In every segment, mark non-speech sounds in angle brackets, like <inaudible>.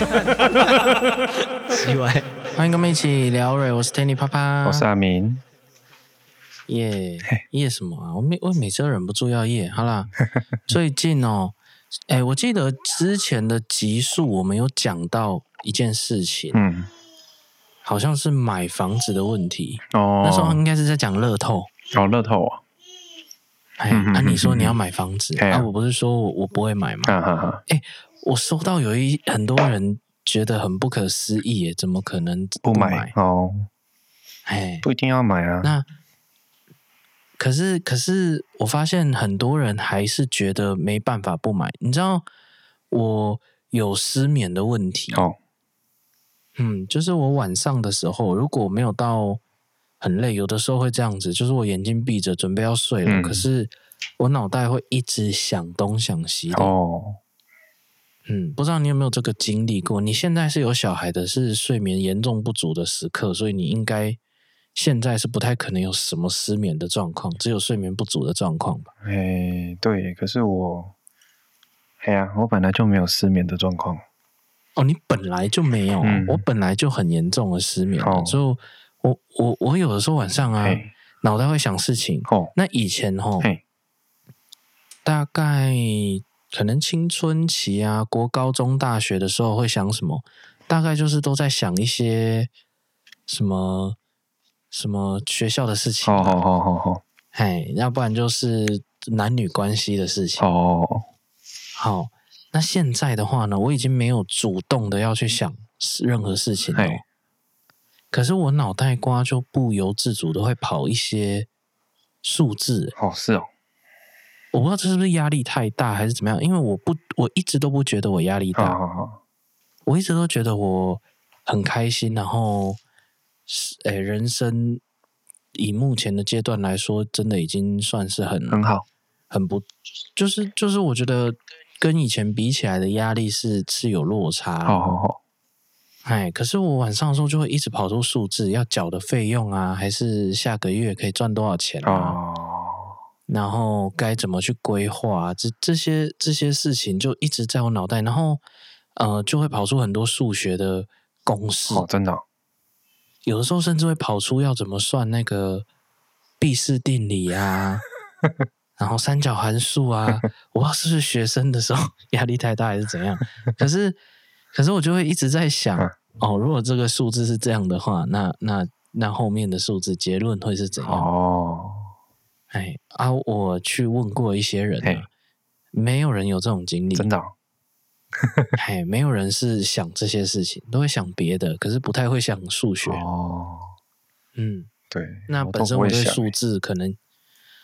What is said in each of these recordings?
<laughs> 奇怪，欢迎跟我们一起聊瑞，我是 Tanny 啪啪，我是阿明。耶耶什么啊？我每我每次都忍不住要耶。好啦，<laughs> 最近哦，哎、欸，我记得之前的集数我们有讲到一件事情，嗯，好像是买房子的问题哦。那时候应该是在讲乐透哦，乐透啊。哎，那、啊、你说你要买房子，那、啊，啊？我不是说我我不会买吗？哎、啊啊欸，我收到有一很多人觉得很不可思议，耶，怎么可能不买，哦？哎，不一定要买啊。那可是可是，我发现很多人还是觉得没办法不买。你知道，我有失眠的问题哦。嗯，就是我晚上的时候，如果没有到。很累，有的时候会这样子，就是我眼睛闭着准备要睡了，嗯、可是我脑袋会一直想东想西的。哦，嗯，不知道你有没有这个经历过？你现在是有小孩的，是睡眠严重不足的时刻，所以你应该现在是不太可能有什么失眠的状况，只有睡眠不足的状况吧？哎，对，可是我，哎呀，我本来就没有失眠的状况。哦，你本来就没有，嗯、我本来就很严重的失眠，就。我我我有的时候晚上啊，脑袋会想事情。哦，那以前哦，大概可能青春期啊，国高中、大学的时候会想什么？大概就是都在想一些什么什么学校的事情。好好好好好，哎，要不然就是男女关系的事情。哦，好，那现在的话呢，我已经没有主动的要去想任何事情了。可是我脑袋瓜就不由自主的会跑一些数字哦，是哦，我不知道这是不是压力太大还是怎么样，因为我不，我一直都不觉得我压力大，好好好，我一直都觉得我很开心，然后是诶，人生以目前的阶段来说，真的已经算是很很好，很不，就是就是我觉得跟以前比起来的压力是是有落差，好好好。哎，可是我晚上的时候就会一直跑出数字，要缴的费用啊，还是下个月可以赚多少钱啊？哦、然后该怎么去规划啊？这这些这些事情就一直在我脑袋，然后呃，就会跑出很多数学的公式。哦，真的，有的时候甚至会跑出要怎么算那个毕氏定理啊，<laughs> 然后三角函数啊。我不知道是不是学生的时候压力太大还是怎样，可是。可是我就会一直在想，啊、哦，如果这个数字是这样的话，那那那后面的数字结论会是怎样？哦，哎啊，我去问过一些人、啊，没有人有这种经历，真的、哦，哎，没有人是想这些事情，都会想别的，可是不太会想数学。哦，嗯，对，那本身我对数字可能，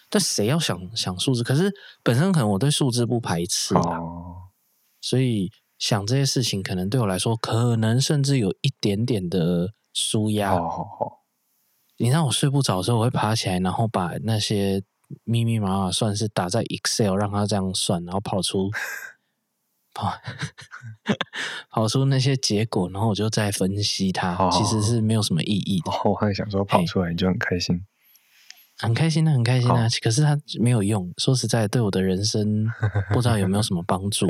但谁要想想数字？可是本身可能我对数字不排斥啊，哦、所以。想这些事情，可能对我来说，可能甚至有一点点的舒压。好好好，你让我睡不着的时候，我会爬起来，然后把那些密密麻麻算是打在 Excel，让它这样算，然后跑出跑 <laughs> 跑出那些结果，然后我就再分析它。其实是没有什么意义的。我还想说，跑出来你就很开心，很开心啊，很开心啊。可是它没有用，说实在，对我的人生 <laughs> 不知道有没有什么帮助。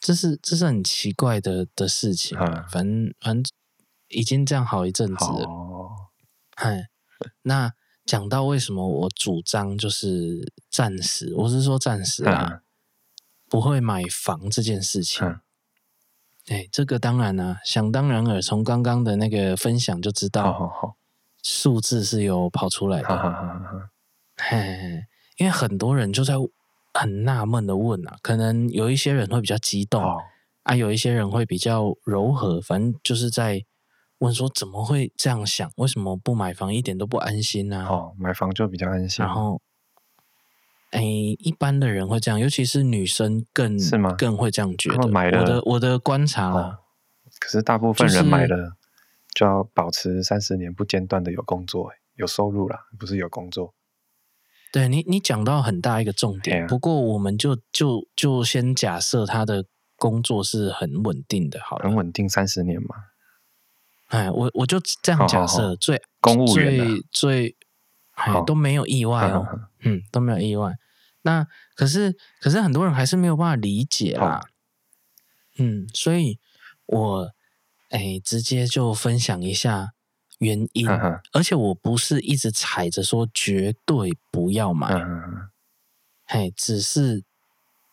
这是这是很奇怪的的事情，啊，反正反正已经这样好一阵子了。嗨，哦，那讲到为什么我主张就是暂时，我是说暂时啊，啊，不会买房这件事情。哎，啊，这个当然啊，想当然尔，从刚刚的那个分享就知道，好好好，数字是有跑出来的。好好好好，嘿嘿，因为很多人就在。很纳闷的问啊，可能有一些人会比较激动、哦、啊，有一些人会比较柔和，反正就是在问说怎么会这样想？为什么不买房一点都不安心呢、啊？哦，买房就比较安心。然后，哎，一般的人会这样，尤其是女生更是吗？更会这样觉得。买了我的我的观察可是大部分人买了就要保持三十年不间断的有工作，有收入啦，不是有工作。对你，你讲到很大一个重点。啊、不过，我们就就就先假设他的工作是很稳定的，好了，很稳定三十年嘛。哎，我我就这样假设，最公务员、啊、最最哎都没有意外哦，嗯，都没有意外。那可是可是很多人还是没有办法理解啦。嗯，所以我哎，直接就分享一下原因，呵呵而且我不是一直踩着说绝对不要买，呵呵嘿，只是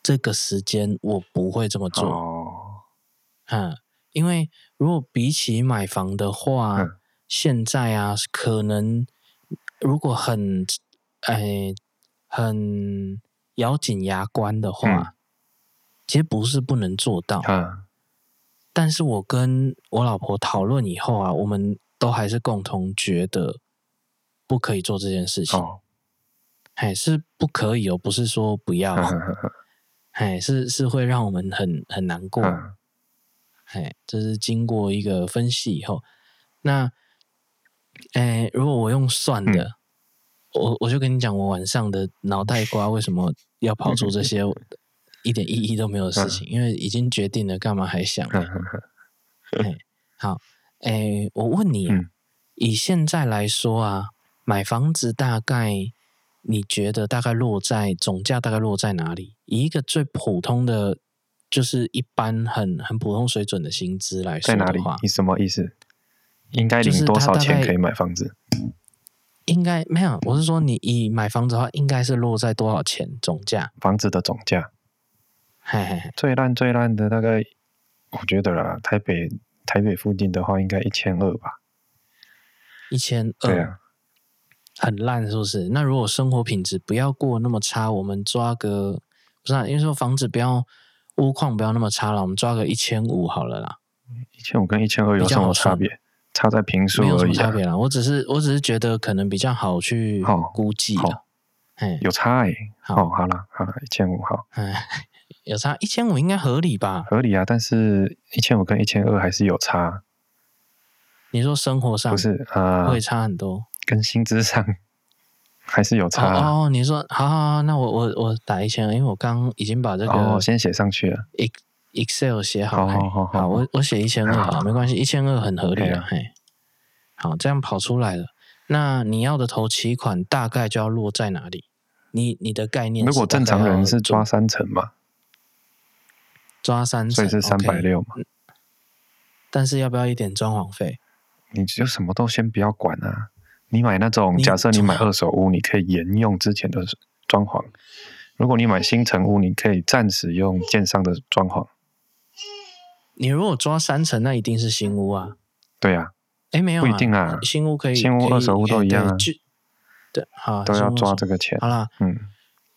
这个时间我不会这么做，哦，嗯，因为如果比起买房的话，嗯、现在啊，可能如果很哎很咬紧牙关的话。嗯其实不是不能做到，嗯，但是我跟我老婆讨论以后啊，我们都还是共同觉得不可以做这件事情。哦，哎，是不可以哦，不是说不要，哎，是是会让我们很很难过。哎，这是经过一个分析以后，那，哎，如果我用算的，嗯、我我就跟你讲，我晚上的脑袋瓜为什么要跑出这些。<laughs> 一点意义都没有的事情，嗯、因为已经决定了，干嘛还想？好，诶，我问你、啊嗯，以现在来说啊，买房子大概你觉得大概落在总价大概落在哪里？以一个最普通的，就是一般很很普通水准的薪资来说，在哪里？你什么意思？应该领多少钱可以买房子？应该没有，我是说你以买房子的话，应该是落在多少钱总价？房子的总价。嘿嘿嘿，最烂最烂的大概，我觉得啦，台北台北附近的话，应该一千二吧。一千二，对啊，很烂是不是？那如果生活品质不要过那么差，我们抓个不是、啊，因为说房子不要屋况不要那么差了，我们抓个一千五好了啦。一千五跟一千二有什么差别？差在平数而已、啊。没有什么差别啦，我只是我只是觉得可能比较好去估计了。有差哎、欸，好，好了好了，一千五好。有差一千五应该合理吧？合理啊，但是一千五跟一千二还是有差。你说生活上不是啊，会差很多，跟薪资上还是有差哦，哦。你说好好好，那我我我打一千二，因为我刚已经把这个哦先写上去了，Excel 写好，好，好，好，好，我我写一千二好，没关系，一千二很合理啊，嘿，好，这样跑出来了。那你要的头期款大概就要落在哪里？你你的概念？如果正常人是抓三成嘛？抓三成，所以是三百六嘛。但是要不要一点装潢费？你就什么都先不要管啊！你买那种，假设你买二手屋，你可以沿用之前的装潢；如果你买新城屋，你可以暂时用建商的装潢。你如果抓三层，那一定是新屋啊。对啊，哎，没有、啊，不一定啊。新屋可以，新屋、二手屋都一样啊。对，好，都要抓这个钱。好啦，嗯。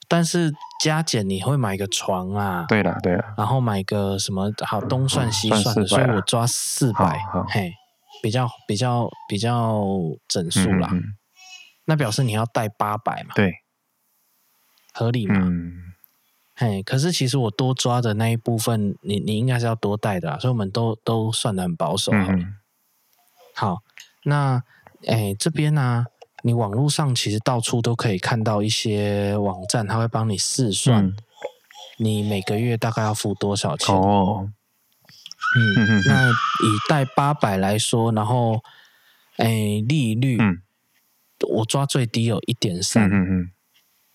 但是加减你会买个床啊？对了对了，然后买个什么？好东算西算的，所以我抓四百，嘿，比较比较比较整数啦、嗯嗯。那表示你要贷八百嘛？对，合理嘛？嗯，嘿，可是其实我多抓的那一部分，你你应该是要多贷的啦，所以我们都都算的很保守。嗯，好，那哎这边呢、啊？你网络上其实到处都可以看到一些网站，他会帮你试算，你每个月大概要付多少钱？哦，嗯，那以贷八百来说，然后，哎，利率，我抓最低有一点三，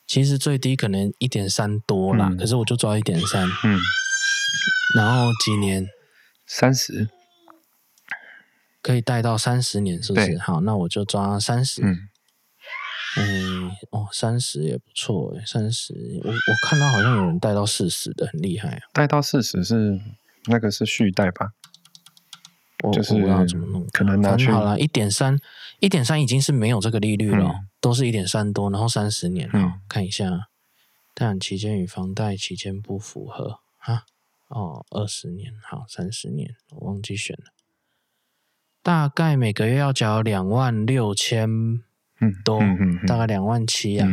其实最低可能一点三多啦，可是我就抓一点三，嗯，然后几年？三十，可以贷到三十年，是不是？好，那我就抓三十。嗯，哦，三十也不错诶，三十，我我看到好像有人贷到四十的，很厉害啊。贷到四十是那个是续贷吧？我就是我不知道怎么弄，可能拿去好了，一点三，一点三已经是没有这个利率了，嗯、都是一点三多，然后三十年，嗯，看一下，贷款期间与房贷期间不符合啊，哦，二十年，好，三十年，我忘记选了，大概每个月要缴两万六千。多、嗯嗯嗯、大概两万七啊，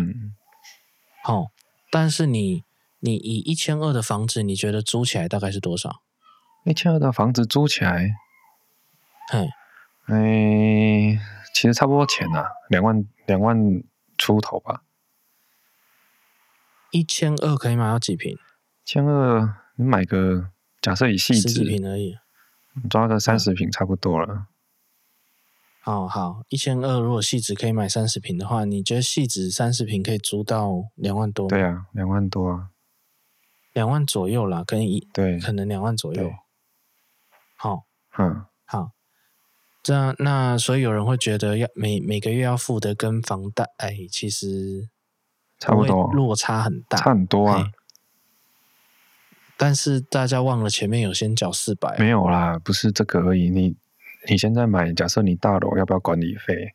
好、但是你你以一千二的房子，你觉得租起来大概是多少？一千二的房子租起来，嘿，哎、欸，其实差不多钱啊，两万两万出头吧。一千二可以买到几坪？一千二，你买个假设以细致十几坪而已，抓个三十平差不多了。嗯哦，好，一千二，如果汐止可以买三十平的话，你觉得汐止三十平可以租到两万多？对啊，两万多啊，两万左右啦，可以，对，可能两万左右。好，嗯，好，这样那所以有人会觉得要每每个月要付的跟房贷，哎，其实差不多，落差很大，差很多啊。但是大家忘了前面有先缴四百，没有啦，不是这个而已。你你现在买，假设你大楼要不要管理费？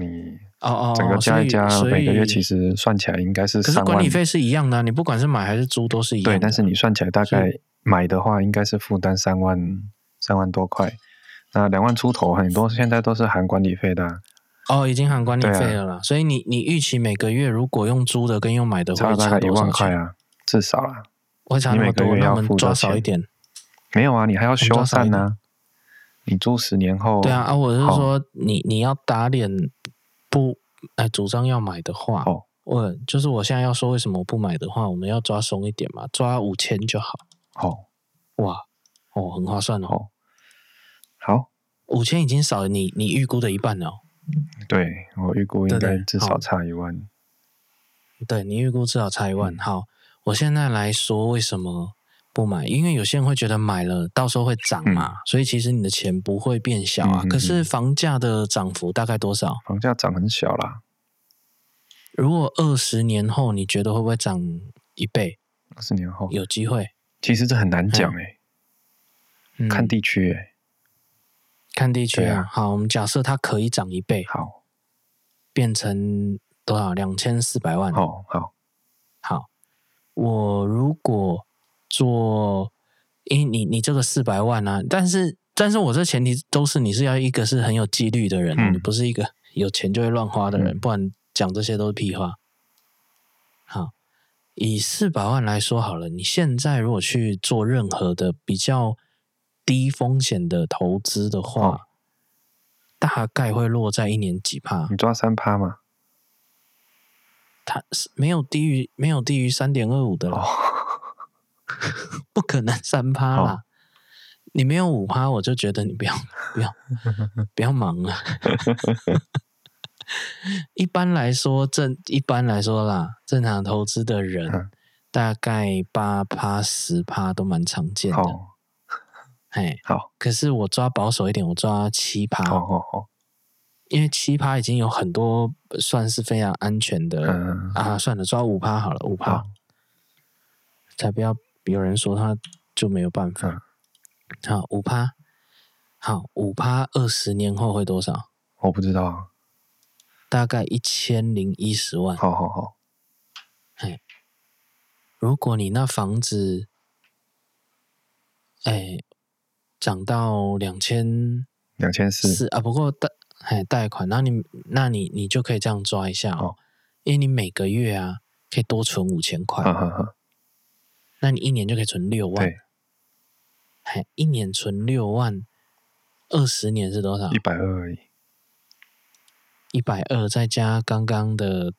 你哦哦，整个加一加，每个月其实算起来应该是。可是管理费是一样的，你不管是买还是租都是一样的。对，但是你算起来大概买的话，应该是负担三万三万多块。那两万出头，很多现在都是含管理费的。哦，已经含管理费了啦。所以你你预期每个月如果用租的跟用买的会差大概一万块啊，至少啦。我想你每个月要付抓少一点。没有啊，你还要修缮呢。你租十年后，对啊啊！我是说你，你你要打脸不？哎，主张要买的话，哦，我就是我现在要说为什么我不买的话，我们要抓松一点嘛，抓五千就好。哦，哇，哦，很划算哦。好，五千已经少了你你预估的一半了。对，我预估应该至少差一万。对，对你预估至少差一万。好，我现在来说为什么。不买，因为有些人会觉得买了到时候会涨嘛，嗯、所以其实你的钱不会变小啊。嗯嗯嗯，可是房价的涨幅大概多少？房价涨很小啦。如果二十年后你觉得会不会涨一倍？二十年后有机会？其实这很难讲哎、欸，看地区哎、欸，看地区啊。好，我们假设它可以涨一倍，好，变成多少？两千四百万。好好好，我如果。做，因为你你这个四百万啊，但是但是我这前提都是你是要一个是很有纪律的人，嗯、你不是一个有钱就会乱花的人，嗯、不然讲这些都是屁话。好，以四百万来说好了，你现在如果去做任何的比较低风险的投资的话，哦、大概会落在一年几趴？你抓三趴吗？它是没有低于没有低于三点二五的了。哦 <laughs> 不可能三趴啦！哦、你没有五趴，我就觉得你不要不要不要忙了。<laughs> <laughs> 一般来说，正一般来说啦，正常投资的人、嗯、大概八趴十趴都蛮常见的。哎、好，可是我抓保守一点，我抓七趴。好好好，因为七趴已经有很多算是非常安全的、嗯、啊。算了，抓五趴好了，五趴、哦、才不要。有人说他就没有办法。嗯、好，五趴，好，五趴，二十年后会多少？我不知道，大概一千零一十万。好好好。哎，如果你那房子，哎，涨到两千两千四啊，不过贷哎贷款，那你那你你就可以这样抓一下哦，哦因为你每个月啊可以多存五千块。那你一年就可以存六万，对，还一年存六万，二十年是多少？一百二而已。一百二再加刚刚的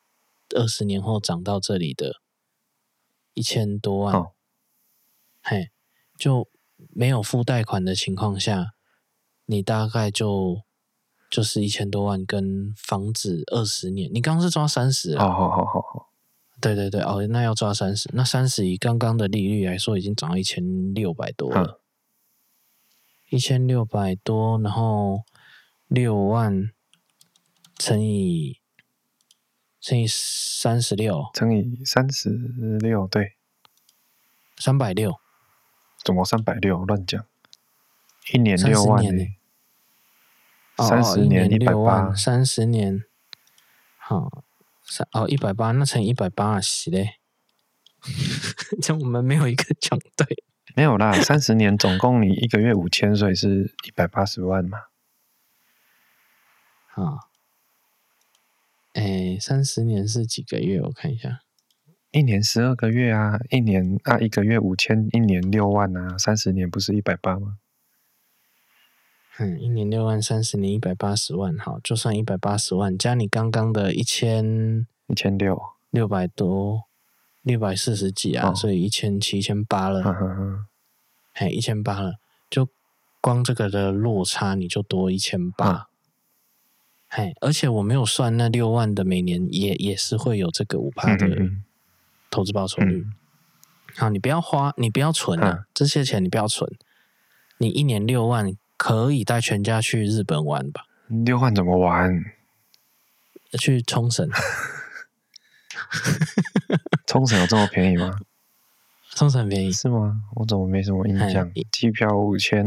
二十年后涨到这里的一千多万，哦、嘿，就没有付贷款的情况下，你大概就就是一千多万跟房子二十年，你刚刚是抓三十，好好好好好。对对对，哦，那要抓三十，那三十以刚刚的利率来说，已经涨到一千六百多了，一千六百多，然后六万乘以乘以三十六，乘以三十六，对，三百六，怎么三百六？乱讲，一年六万呢？三十年一百八，三十年，好。三哦，一百八，那乘以一百八十嘞，<laughs> 这样我们没有一个讲对。没有啦，三十年总共你一个月五千，所以是一百八十万嘛。啊，哎，三十年是几个月？我看一下，一年十二个月啊，一年啊，一个月五千，一年六万啊，三十年不是一百八吗？嗯，一年六万，三十年一百八十万，好，就算一百八十万，加你刚刚的一千一千六。六百多，六百四十几啊，哦、所以一千七千八了，嘿，一千八了，就光这个的落差你就多一千八，嘿，而且我没有算那六万的每年也也是会有这个五趴的投资报酬率，好，你不要花，你不要存啊，嗯、这些钱你不要存。你一年六万可以带全家去日本玩吧？六万怎么玩？去冲绳。<laughs> 冲绳有这么便宜吗？冲绳便宜是吗？我怎么没什么印象？机票五千。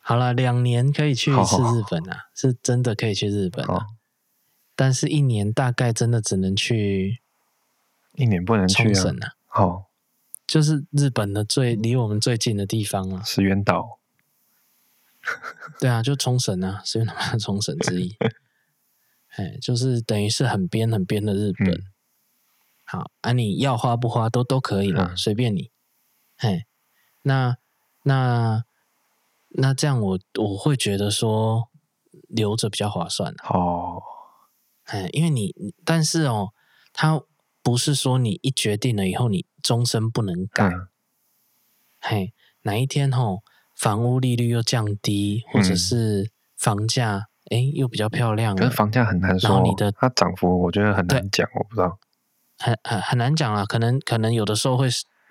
好了，两年可以去一次日本啊，好好是真的可以去日本啊。但是，一年大概真的只能去，一年不能去冲绳啊。好，就是日本的最离我们最近的地方啊，石原岛。对啊，就冲绳啊，<laughs> 石原岛的冲绳之一。<laughs> 哎，就是等于是很边很边的日本。嗯、好啊，你要花不花都都可以了，随、嗯、便你。哎，那那那这样我我会觉得说留着比较划算哦。哎，因为你但是哦，他不是说你一决定了以后你终身不能改。嗯、嘿，哪一天哦，房屋利率又降低，或者是房价。嗯哎，又比较漂亮。可是房价很难说，然后你的它涨幅我觉得很难讲，我不知道，很很很难讲啊。可能可能有的时候会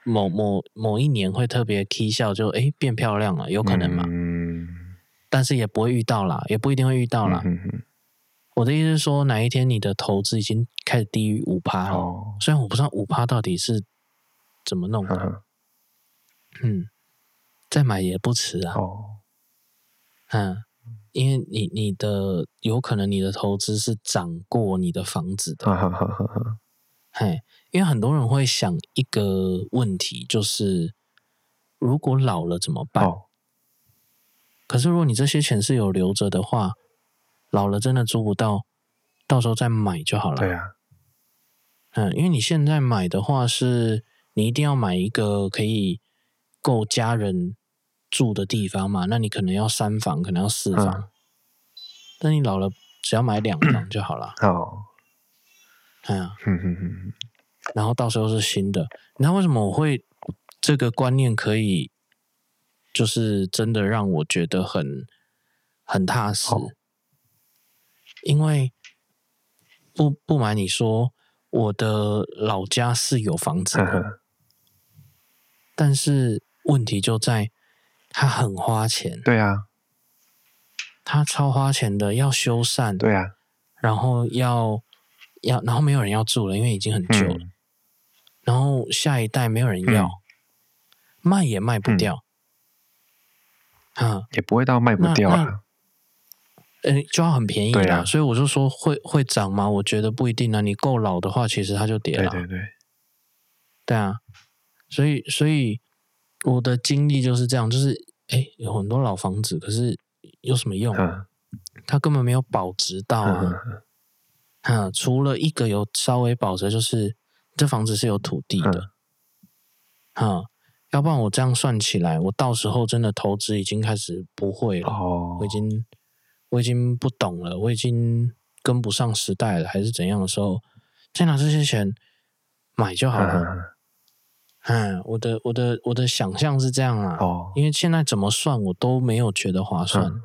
某某某一年会特别 K 笑，就哎变漂亮了，有可能嘛。嗯。但是也不会遇到啦，也不一定会遇到啦。嗯哼。我的意思是说，哪一天你的投资已经开始低于五趴了，哦、虽然我不知道五趴到底是怎么弄的。呵呵嗯，再买也不迟啊。哦。嗯。因为你你的有可能你的投资是涨过你的房子的，嘿，因为很多人会想一个问题，就是如果老了怎么办？哦、可是如果你这些钱是有留着的话，老了真的租不到，到时候再买就好了。对啊，嗯，因为你现在买的话，是你一定要买一个可以够家人住的地方嘛，那你可能要三房，可能要四房。嗯、但你老了，只要买两房就好了。哦，哎呀，然后到时候是新的。那为什么我会这个观念可以，就是真的让我觉得很很踏实？哦、因为不不瞒你说，我的老家是有房子的，呵呵但是问题就在。他很花钱，对啊，他超花钱的，要修缮，对啊，然后要要，然后没有人要住了，因为已经很旧了，嗯、然后下一代没有人要，嗯、卖也卖不掉，嗯、啊，也不会到卖不掉啊，呃，就要很便宜啊，所以我就说会会涨吗？我觉得不一定啊，你够老的话，其实它就跌了，对对对，对啊，所以所以。我的经历就是这样，就是哎，有很多老房子，可是有什么用？它根本没有保值到啊！啊，除了一个有稍微保值，就是这房子是有土地的。啊，要不然我这样算起来，我到时候真的投资已经开始不会了。哦我已经我已经不懂了，我已经跟不上时代了，还是怎样的时候，再拿这些钱买就好了。嗯，我的我的我的想象是这样啊，哦，因为现在怎么算我都没有觉得划算。嗯、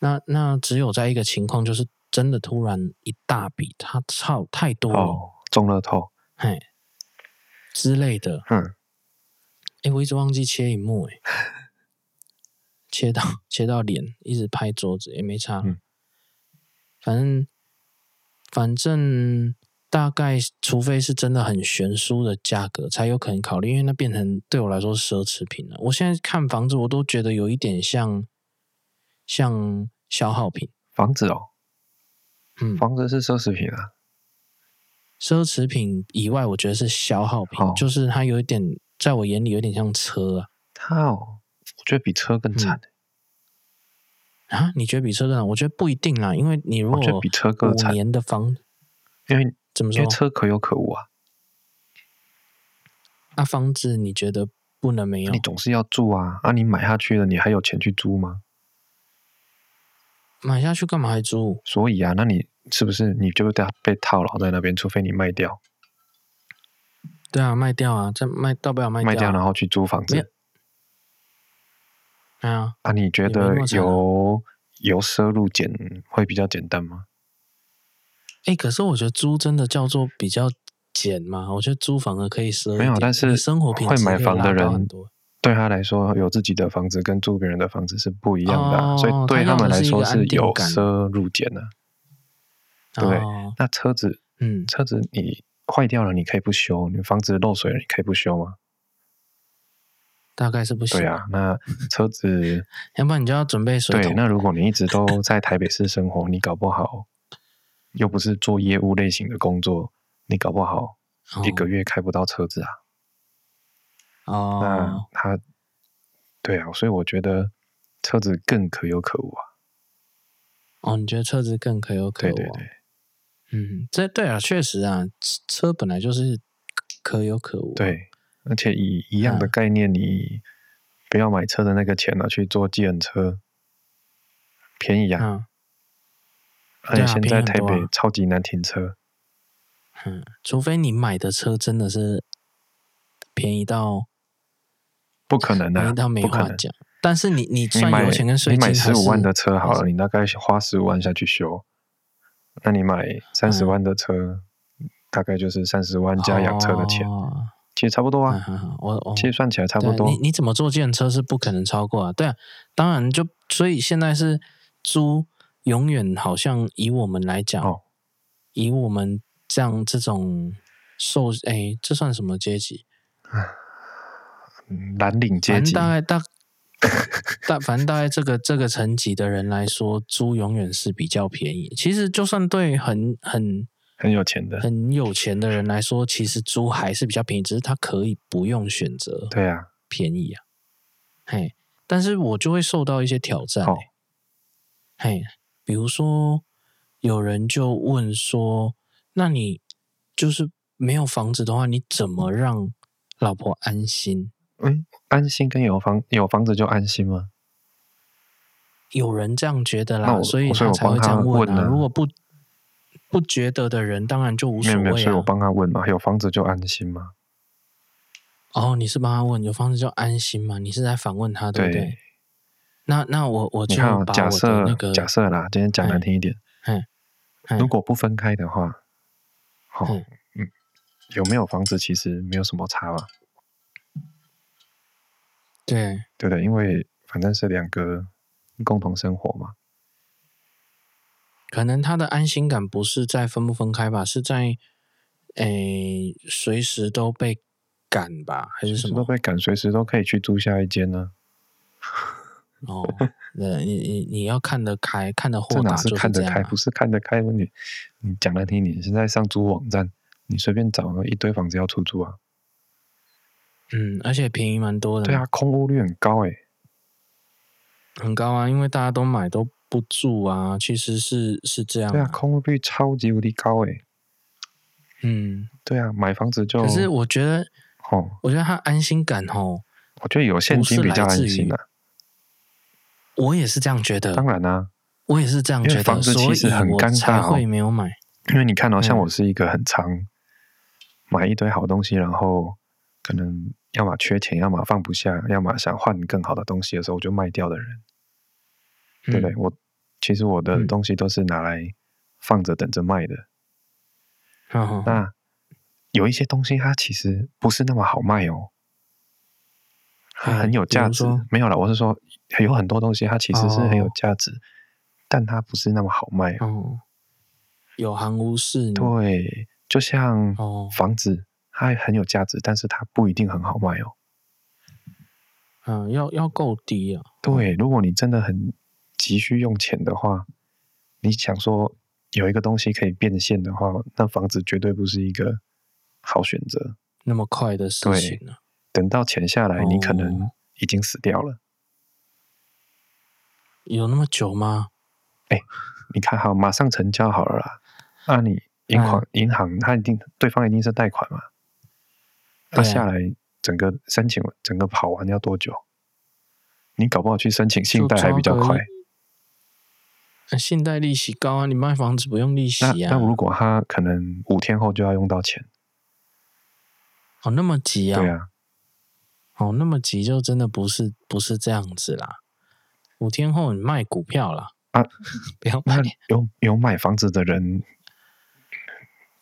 那那只有在一个情况，就是真的突然一大笔，他操太多了，哦、中了头，嘿之类的。嗯，哎、欸，我一直忘记切一幕，哎，<laughs> 切到 <laughs> 切到脸，一直拍桌子也没差。嗯、反正反正。大概，除非是真的很悬殊的价格，才有可能考虑，因为那变成对我来说是奢侈品了。我现在看房子，我都觉得有一点像像消耗品。房子哦，嗯，房子是奢侈品啊。奢侈品以外，我觉得是消耗品，哦、就是它有一点，在我眼里有点像车啊。它哦，我觉得比车更惨、嗯。啊？你觉得比车更惨？我觉得不一定啦，因为你如果比车更惨，五年的房，因为。怎么说？因为车可有可无啊。那、啊、房子你觉得不能没有？你总是要住啊！啊，你买下去了，你还有钱去租吗？买下去干嘛还租？所以啊，那你是不是你就被被套牢在那边？除非你卖掉。对啊，卖掉啊！再卖到不了卖掉、啊，卖掉然后去租房子。对啊。啊，你觉得由由奢入俭会比较简单吗？哎、欸，可是我觉得租真的叫做比较简嘛？我觉得租房的可以奢，没有，但是生活品质会买房的人，对他来说，有自己的房子跟住别人的房子是不一样的，啊，哦，所以对他们来说是有奢入俭的。对，哦，那车子，嗯，车子你坏掉了，你可以不修；你房子漏水了，你可以不修吗？大概是不行。对啊，那车子，<laughs> 要不然你就要准备水。对，那如果你一直都在台北市生活，你搞不好又不是做业务类型的工作，你搞不好一个月开不到车子啊。哦，那他，对啊，所以我觉得车子更可有可无啊。哦，你觉得车子更可有可无？对对对，嗯，这对啊，确实啊，车本来就是可有可无。对。而且以一样的概念，你不要买车的那个钱了，去坐计程车，便宜啊！而且现在台北超级难停车。嗯，除非你买的车真的是便宜到不可能的，便宜到没话讲。但是你你算油钱跟税金，你买十五万的车好了，你大概花十五万下去修。那你买三十万的车，大概就是三十万加养车的钱。其实差不多啊，嗯、我我其实算起来差不多。你你怎么坐计程车是不可能超过啊？对啊，当然就所以现在是租，永远好像以我们来讲，哦、以我们这样这种受哎，这算什么阶级？<laughs> 蓝领阶级。大概大 <laughs> 大反正大概这个这个层级的人来说，租永远是比较便宜。其实就算对很很。很有钱的，很有钱的人来说，其实租还是比较便宜，只是他可以不用选择。对啊，便宜啊，嘿，但是我就会受到一些挑战。哦、嘿，比如说有人就问说：“那你就是没有房子的话，你怎么让老婆安心？”嗯，安心跟有房有房子就安心吗？有人这样觉得啦，所以他才会这样问啊。如果不不觉得的人，当然就无所谓、啊。没有没有，所以我帮他问嘛，有房子就安心吗？哦，你是帮他问有房子就安心吗？你是在反问他，对不对？对，那那我我就把我的、那个、假设假设啦，今天讲难听一点，嗯如果不分开的话，好、哦，嗯，有没有房子其实没有什么差吧？对对的，因为反正是两个共同生活嘛。可能他的安心感不是在分不分开吧，是在，诶、欸，随时都被赶吧，还是什么？都被赶，随时都可以去租下一间呢、啊。哦，对，你你你要看得开，看得豁达，是看得开，不是看得开。你你讲来听，你现在上租网站，你随便找一堆房子要出租啊。嗯，而且便宜蛮多的。对啊，空屋率很高诶，很高啊，因为大家都买都。不住啊，其实是是这样、啊。对啊，空屋率超级无敌高诶。嗯，对啊，买房子就。可是我觉得，哦，我觉得他安心感哦，我觉得有现金比较安心啊。我也是这样觉得。当然啦、啊，我也是这样觉得。房子其实很尴尬、哦，会没有买。因为你看哦，像我是一个很常买一堆好东西，嗯、然后可能要么缺钱，要么放不下，要么想换更好的东西的时候，我就卖掉的人。对不对？我其实我的东西都是拿来放着等着卖的。嗯、那有一些东西它其实不是那么好卖哦，它很有价值。没有了，我是说有很多东西它其实是很有价值，哦、但它不是那么好卖哦。有行无市。对，就像房子，它很有价值，但是它不一定很好卖哦。嗯，要要够低啊。对，如果你真的很。急需用钱的话，你想说有一个东西可以变现的话，那房子绝对不是一个好选择。那么快的事情呢？等到钱下来，你可能已经死掉了。有那么久吗？哎，你看好，马上成交好了啦。那、啊、你银行、嗯、银行，他一定对方一定是贷款嘛？那、啊、下来整个申请整个跑完要多久？你搞不好去申请信贷还比较快。信贷利息高啊！你卖房子不用利息啊。那，那如果他可能五天后就要用到钱，哦，那么急啊？对啊，哦，那么急就真的不是不是这样子啦。五天后你卖股票啦？啊，<laughs> 不要卖。有有买房子的人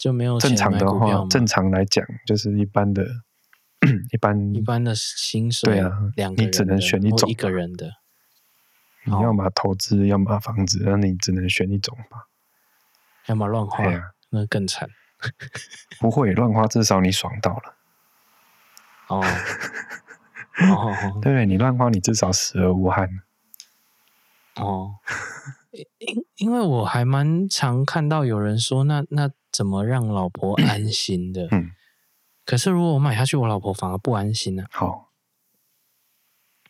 就没有正常的话，正常来讲就是一般的 <clears throat> 一般一般的薪水，对啊，两个人你只能选一种，一个人的。你要么投资，要么房子，那你只能选一种吧。要么乱花，啊、那更惨。<laughs> 不会乱花，至少你爽到了。哦，<laughs> 哦，对对，你乱花，你至少死而无憾。哦，因因为我还蛮常看到有人说，那那怎么让老婆安心的？嗯。可是如果我买下去，我老婆反而不安心呢、啊。好，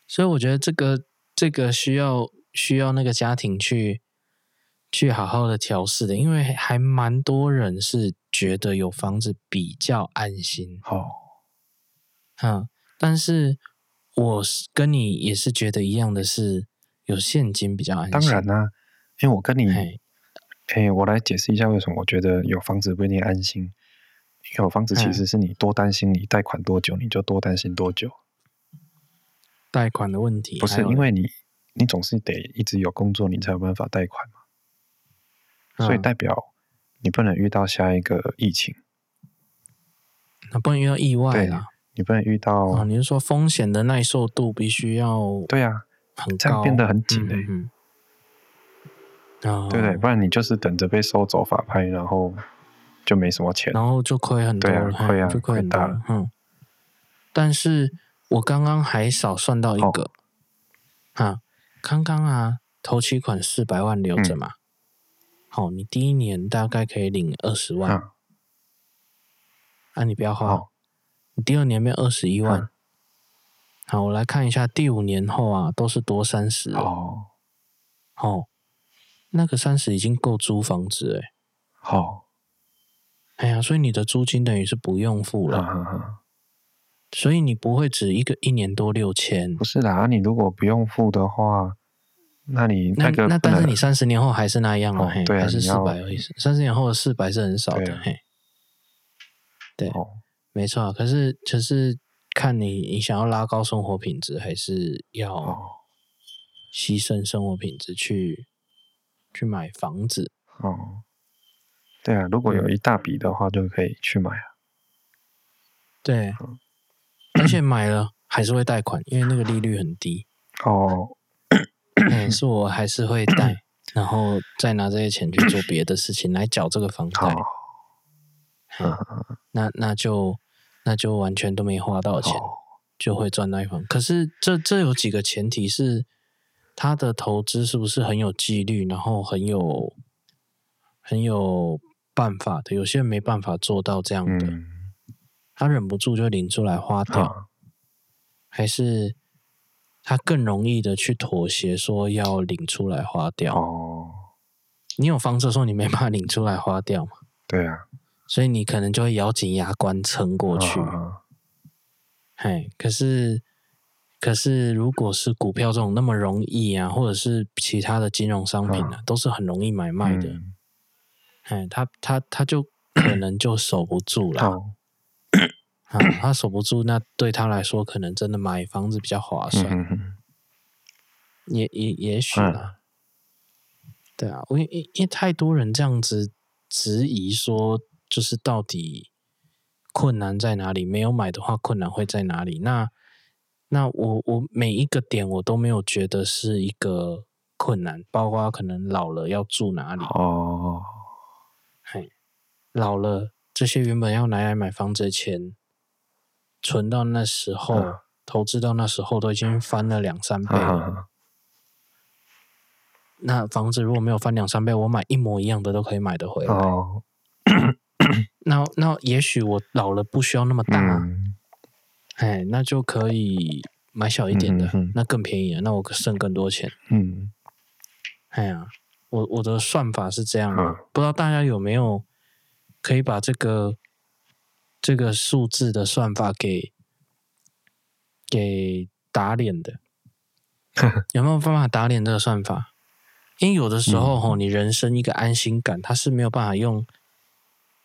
所以我觉得这个这个需要需要那个家庭去去好好的调试的，因为还蛮多人是觉得有房子比较安心。好，嗯，但是我是跟你也是觉得一样的是，有现金比较安心。当然啦、啊，因为我跟你，哎嘿，我来解释一下为什么我觉得有房子不一定安心。有房子其实是你多担心，你贷款多久，你就多担心多久。贷款的问题不是因为你，你总是得一直有工作，你才有办法贷款嘛。所以代表你不能遇到下一个疫情，那不能遇到意外啊。你不能遇到啊？你是说风险的耐受度必须要对啊，很这样变得很紧的。嗯啊，对对，不然你就是等着被收走法拍，然后。就没什么钱，然后就亏很多，对啊，亏啊，就亏很大。嗯，但是我刚刚还少算到一个，哦、啊，刚刚啊，头期款四百万留着嘛，好、嗯。哦，你第一年大概可以领二十万，啊，啊你不要花，哦、你第二年变二十一万，嗯、好，我来看一下第五年后啊，都是多三十哦，哦，那个三十已经够租房子哎，好、哦。哎呀，所以你的租金等于是不用付了，啊啊、所以你不会只一个一年多六千。不是啦，你如果不用付的话，那你那个那，那但是你三十年后还是那样啊，哦、对啊，还是四百而已。三十年后的四百是很少的，嘿。对，哦、没错。可是就是看你你想要拉高生活品质，还是要牺牲生活品质去去买房子哦。对啊，如果有一大笔的话，就可以去买啊。对，而且买了还是会贷款，因为那个利率很低。哦，嗯，<laughs> 是我还是会贷，然后再拿这些钱去做别的事情来缴这个房贷。嗯那那就那就完全都没花到钱，就会赚到一房。可是这这有几个前提是，他的投资是不是很有纪律，然后很有很有。办法的，有些人没办法做到这样的，嗯、他忍不住就领出来花掉，啊、还是他更容易的去妥协，说要领出来花掉。哦，你有房子的时候，你没办法领出来花掉嘛？对啊，所以你可能就会咬紧牙关撑过去。啊、嘿，可是可是，如果是股票这种那么容易啊，或者是其他的金融商品啊，啊都是很容易买卖的。嗯哎，他他他就 <coughs> 可能就守不住了。哦、啊，他守不住，那对他来说，可能真的买房子比较划算。嗯、也也也许啦。嗯、对啊，因为因为太多人这样子质疑说，就是到底困难在哪里？没有买的话，困难会在哪里？那那我我每一个点我都没有觉得是一个困难，包括可能老了要住哪里哦。嘿，老了，这些原本要拿来买房子的钱，存到那时候，嗯、投资到那时候，都已经翻了两三倍那房子如果没有翻两三倍，我买一模一样的都可以买得回来。哦、<coughs> 那那也许我老了不需要那么大，嗯、哎，那就可以买小一点的，那更便宜了，那我剩更多钱。嗯，哎呀。我我的算法是这样不知道大家有没有可以把这个这个数字的算法给给打脸的？<laughs> 有没有办法打脸这个算法？因为有的时候吼，嗯、你人生一个安心感，它是没有办法用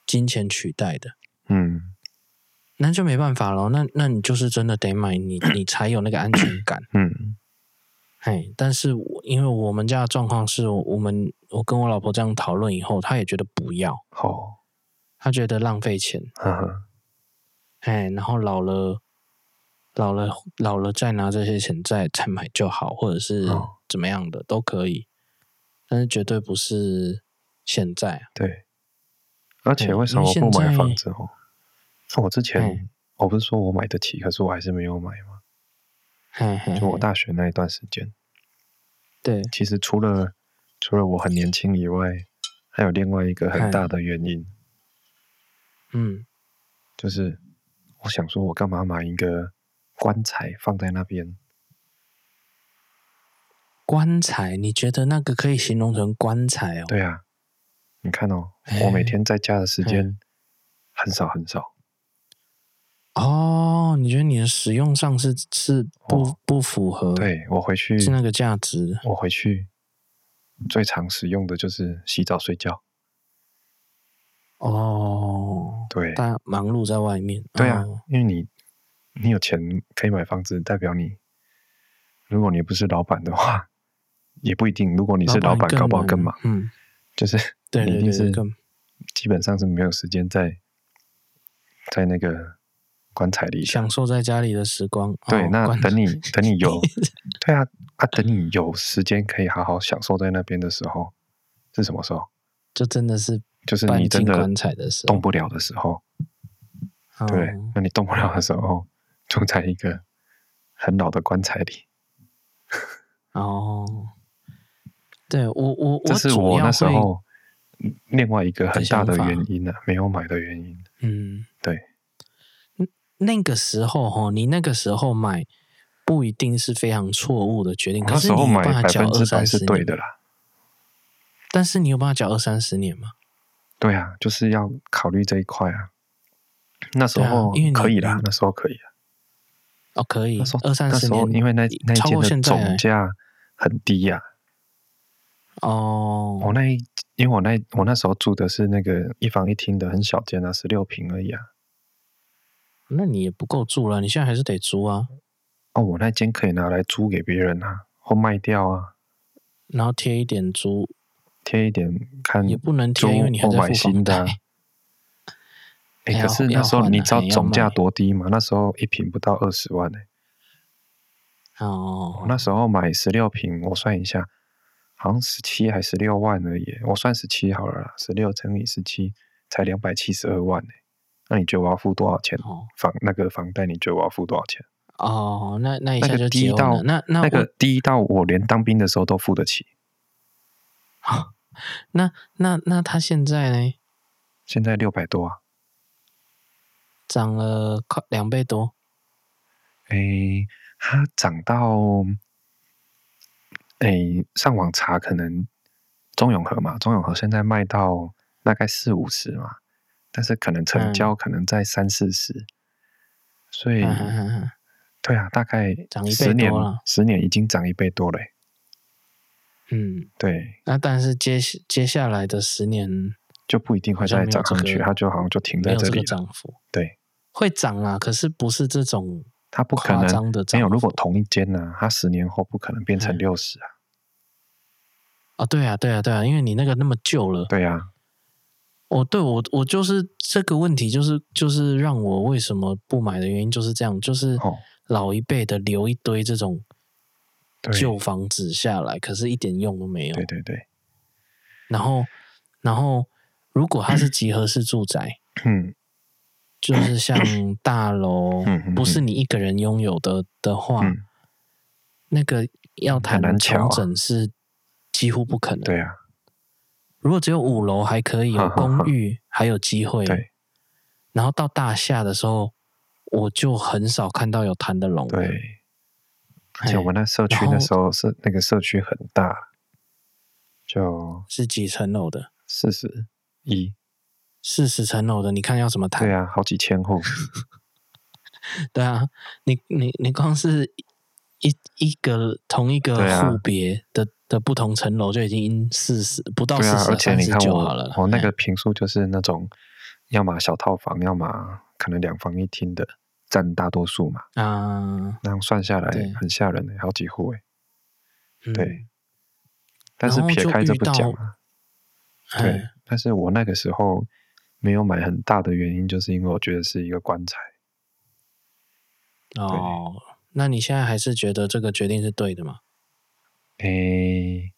金钱取代的。嗯，那就没办法了。那那你就是真的得买你，你你才有那个安全 <clears throat> 感。嗯。哎，但是因为我们家的状况是我们我跟我老婆这样讨论以后，她也觉得不要，好，她觉得浪费钱，嗯哼，哎，然后老了老了老了再拿这些钱再再买就好，或者是怎么样的、哦、都可以，但是绝对不是现在。对，而且为什么我不买房子哦？我之前我不是说我买得起，可是我还是没有买吗？嘿嘿嘿就我大学那一段时间，对，其实除了除了我很年轻以外，还有另外一个很大的原因，嗯，就是我想说，我干嘛买一个棺材放在那边？棺材？你觉得那个可以形容成棺材哦？对啊，你看哦，我每天在家的时间很少很少。哦，你觉得你的使用上是是不、哦、不符合？对，我回去是那个价值。我回去最常使用的就是洗澡睡觉。哦，对，但忙碌在外面。对啊，哦、因为你你有钱可以买房子，代表你，如果你不是老板的话，也不一定。如果你是老板，搞不好更忙。嗯，就是你一定是对对对对基本上是没有时间在在那个。棺材里享受在家里的时光。对，哦、那等你等你有，<laughs> 对啊啊，等你有时间可以好好享受在那边的时候，是什么时候？就真的是就是你真的棺材的时候，动不了的时候。对，哦、那你动不了的时候，住在一个很老的棺材里。哦，对我我我，这是我那时候另外一个很大的原因呢、啊，没有买的原因。嗯，对。那个时候哈，你那个时候买不一定是非常错误的决定。那时候买百分之百是对的啦。但是你有办法缴二三十年吗？对啊，就是要考虑这一块啊。那时候可以啦，那时候可以啊。哦，可以。二三十年，因为那那间的总价很低呀。哦。我那一，因为我那我那时候住的是那个一房一厅的很小间啊，十六平而已啊。那你也不够住了，你现在还是得租啊。哦，我那间可以拿来租给别人啊，或卖掉啊，然后贴一点租，贴一点看也不能贴，因为你还在付房贷。哎、欸，可是那时候你知道总价多低吗？那时候一坪不到二十万呢、欸。哦。我那时候买十六坪，我算一下，好像十七还十六万而已。我算十七好了啦，十六乘以十七才两百七十二万呢、欸。那你觉得我要付多少钱？哦、房那个房贷，你觉得我要付多少钱？哦，那那一下就低到那那，那个低到我连当兵的时候都付得起。<laughs> 哦、那那那他现在呢？现在六百多啊，涨了快两倍多。哎，他涨到哎，上网查可能中永和嘛，中永和现在卖到大概四五十嘛。但是可能成交可能在三四十，嗯，所以，嗯，对啊，大概十年，十年已经涨一倍多了。嗯，对。那但是接接下来的十年就不一定会再涨上去，它就好像就停在这里了。涨幅对，会涨啊，可是不是这种它不可能没有。如果同一间呢，它十年后不可能变成六十啊。哦，对啊，对啊，对啊，因为你那个那么旧了。对啊。哦，对我我就是这个问题，就是就是让我为什么不买的原因就是这样，就是老一辈的留一堆这种旧房子下来，可是一点用都没有。对对对。然后然后，如果它是集合式住宅，嗯，就是像大楼，不是你一个人拥有的的话，嗯、那个要谈重整是几乎不可能。对啊。如果只有五楼还可以有公寓，还有机会。对。然后到大厦的时候，我就很少看到有谈的龙。对。而且我们那社区那时候是那个社区很大，就是几层楼的？四十一。四十层楼的，你看要怎么谈？对啊，好几千户。<laughs> 对啊，你你你光是一一个同一个户别的。的不同层楼就已经四十不到四十，而且你看我我那个平数就是那种，要么小套房，要么可能两房一厅的，占大多数嘛。啊，那样算下来很吓人的，好几户哎、嗯。对，但是撇开这不讲啊。对，但是我那个时候没有买很大的原因，就是因为我觉得是一个棺材。哦，那你现在还是觉得这个决定是对的吗？诶，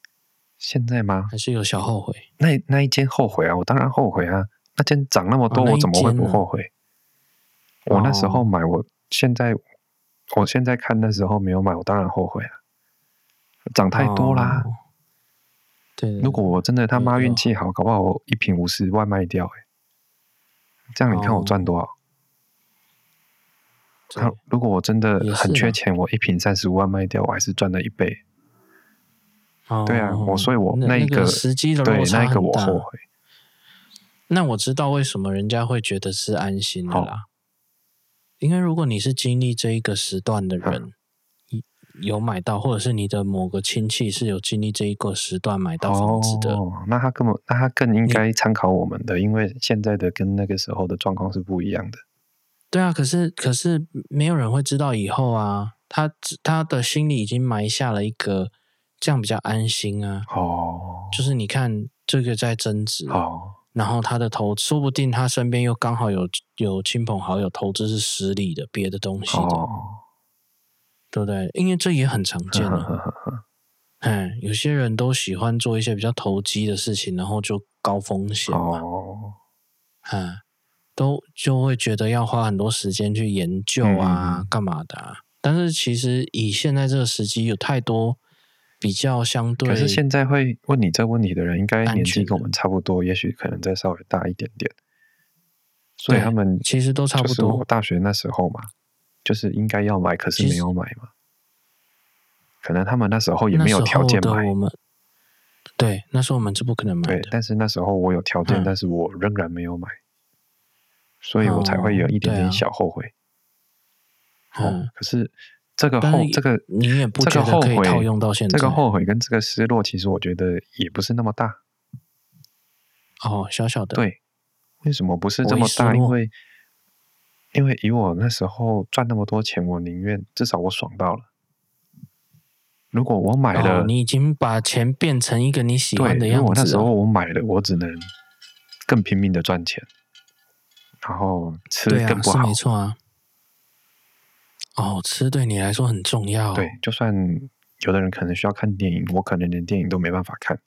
现在吗？还是有小后悔？那那一间后悔啊！我当然后悔啊！那间涨那么多，哦、我怎么会不后悔？我那时候买，我现在，我现在看那时候没有买，我当然后悔啊。涨太多啦！哦、对，如果我真的他妈运气好，搞不好我一瓶五十万卖掉，哎，这样你看我赚多少？如果我真的很缺钱，我一瓶三十五万卖掉，我还是赚了一倍。哦、对啊，我所以，我那一个时机的对那一个我后悔。那我知道为什么人家会觉得是安心的啦。因为如果你是经历这一个时段的人，有买到，或者是你的某个亲戚是有经历这一个时段买到房子的，哦、那他根本那他更应该参考我们的，因为现在的跟那个时候的状况是不一样的。对啊，可是可是没有人会知道以后啊，他他的心里已经埋下了一个这样比较安心啊。哦，就是你看这个在增值。哦然后他的投资，说不定他身边又刚好有有亲朋好友投资是实力的别的东西的，哦、对不对？因为这也很常见啊。<laughs> 嗯，有些人都喜欢做一些比较投机的事情，然后就高风险嘛。哦，嗯，都就会觉得要花很多时间去研究啊，嗯、干嘛的啊？但是其实以现在这个时机，有太多。比较相对，可是现在会问你这个问题的人，应该年纪跟我们差不多，也许可能再稍微大一点点。所以他们其实都差不多。我大学那时候嘛，就是应该要买，可是没有买嘛。可能他们那时候也没有条件买。我们对，那时候我们是不可能买的。对，但是那时候我有条件，嗯，但是我仍然没有买，所以我才会有一点点小后悔。嗯，哦，可是。这个后，这个你也不觉得可以套用到现在？这个后悔跟这个失落，其实我觉得也不是那么大。哦，小小的。对，为什么不是这么大？因为，因为以我那时候赚那么多钱，我宁愿至少我爽到了。如果我买了，哦，你已经把钱变成一个你喜欢的样子。我那时候我买了，我只能更拼命的赚钱，然后吃得更不好。对啊，是没错啊。哦，吃对你来说很重要。对，就算有的人可能需要看电影，我可能连电影都没办法看。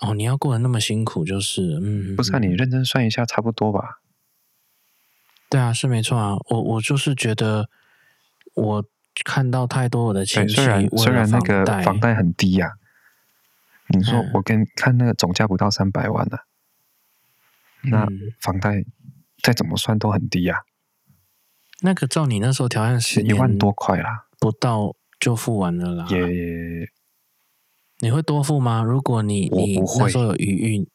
哦，你要过得那么辛苦，就是嗯，不是啊，你认真算一下，差不多吧？对啊，是没错啊。我我就是觉得，我看到太多我的亲戚，虽然虽然那个房贷很低呀、啊，你说我跟、嗯、看那个总价不到三百万呢、那房贷再怎么算都很低呀、啊。那个照你那时候条件是一万多块啦，不到就付完了啦。也，你会多付吗？如果你你那时候有余裕，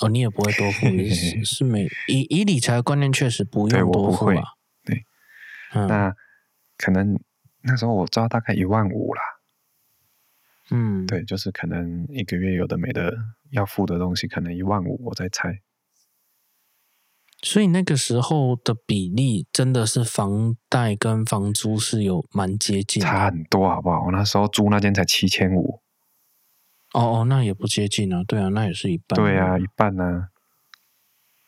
哦，你也不会多付。是 <laughs> 是没以以理财观念确实不用多付啊。对，那可能那时候我知道大概一万五啦。嗯，对，就是可能一个月有的没的要付的东西，可能一万五，我在猜。所以那个时候的比例真的是房贷跟房租是有蛮接近的，差很多好不好？我那时候租那间才七千五。哦哦，那也不接近啊，对啊，那也是一半。对啊，一半呢、啊。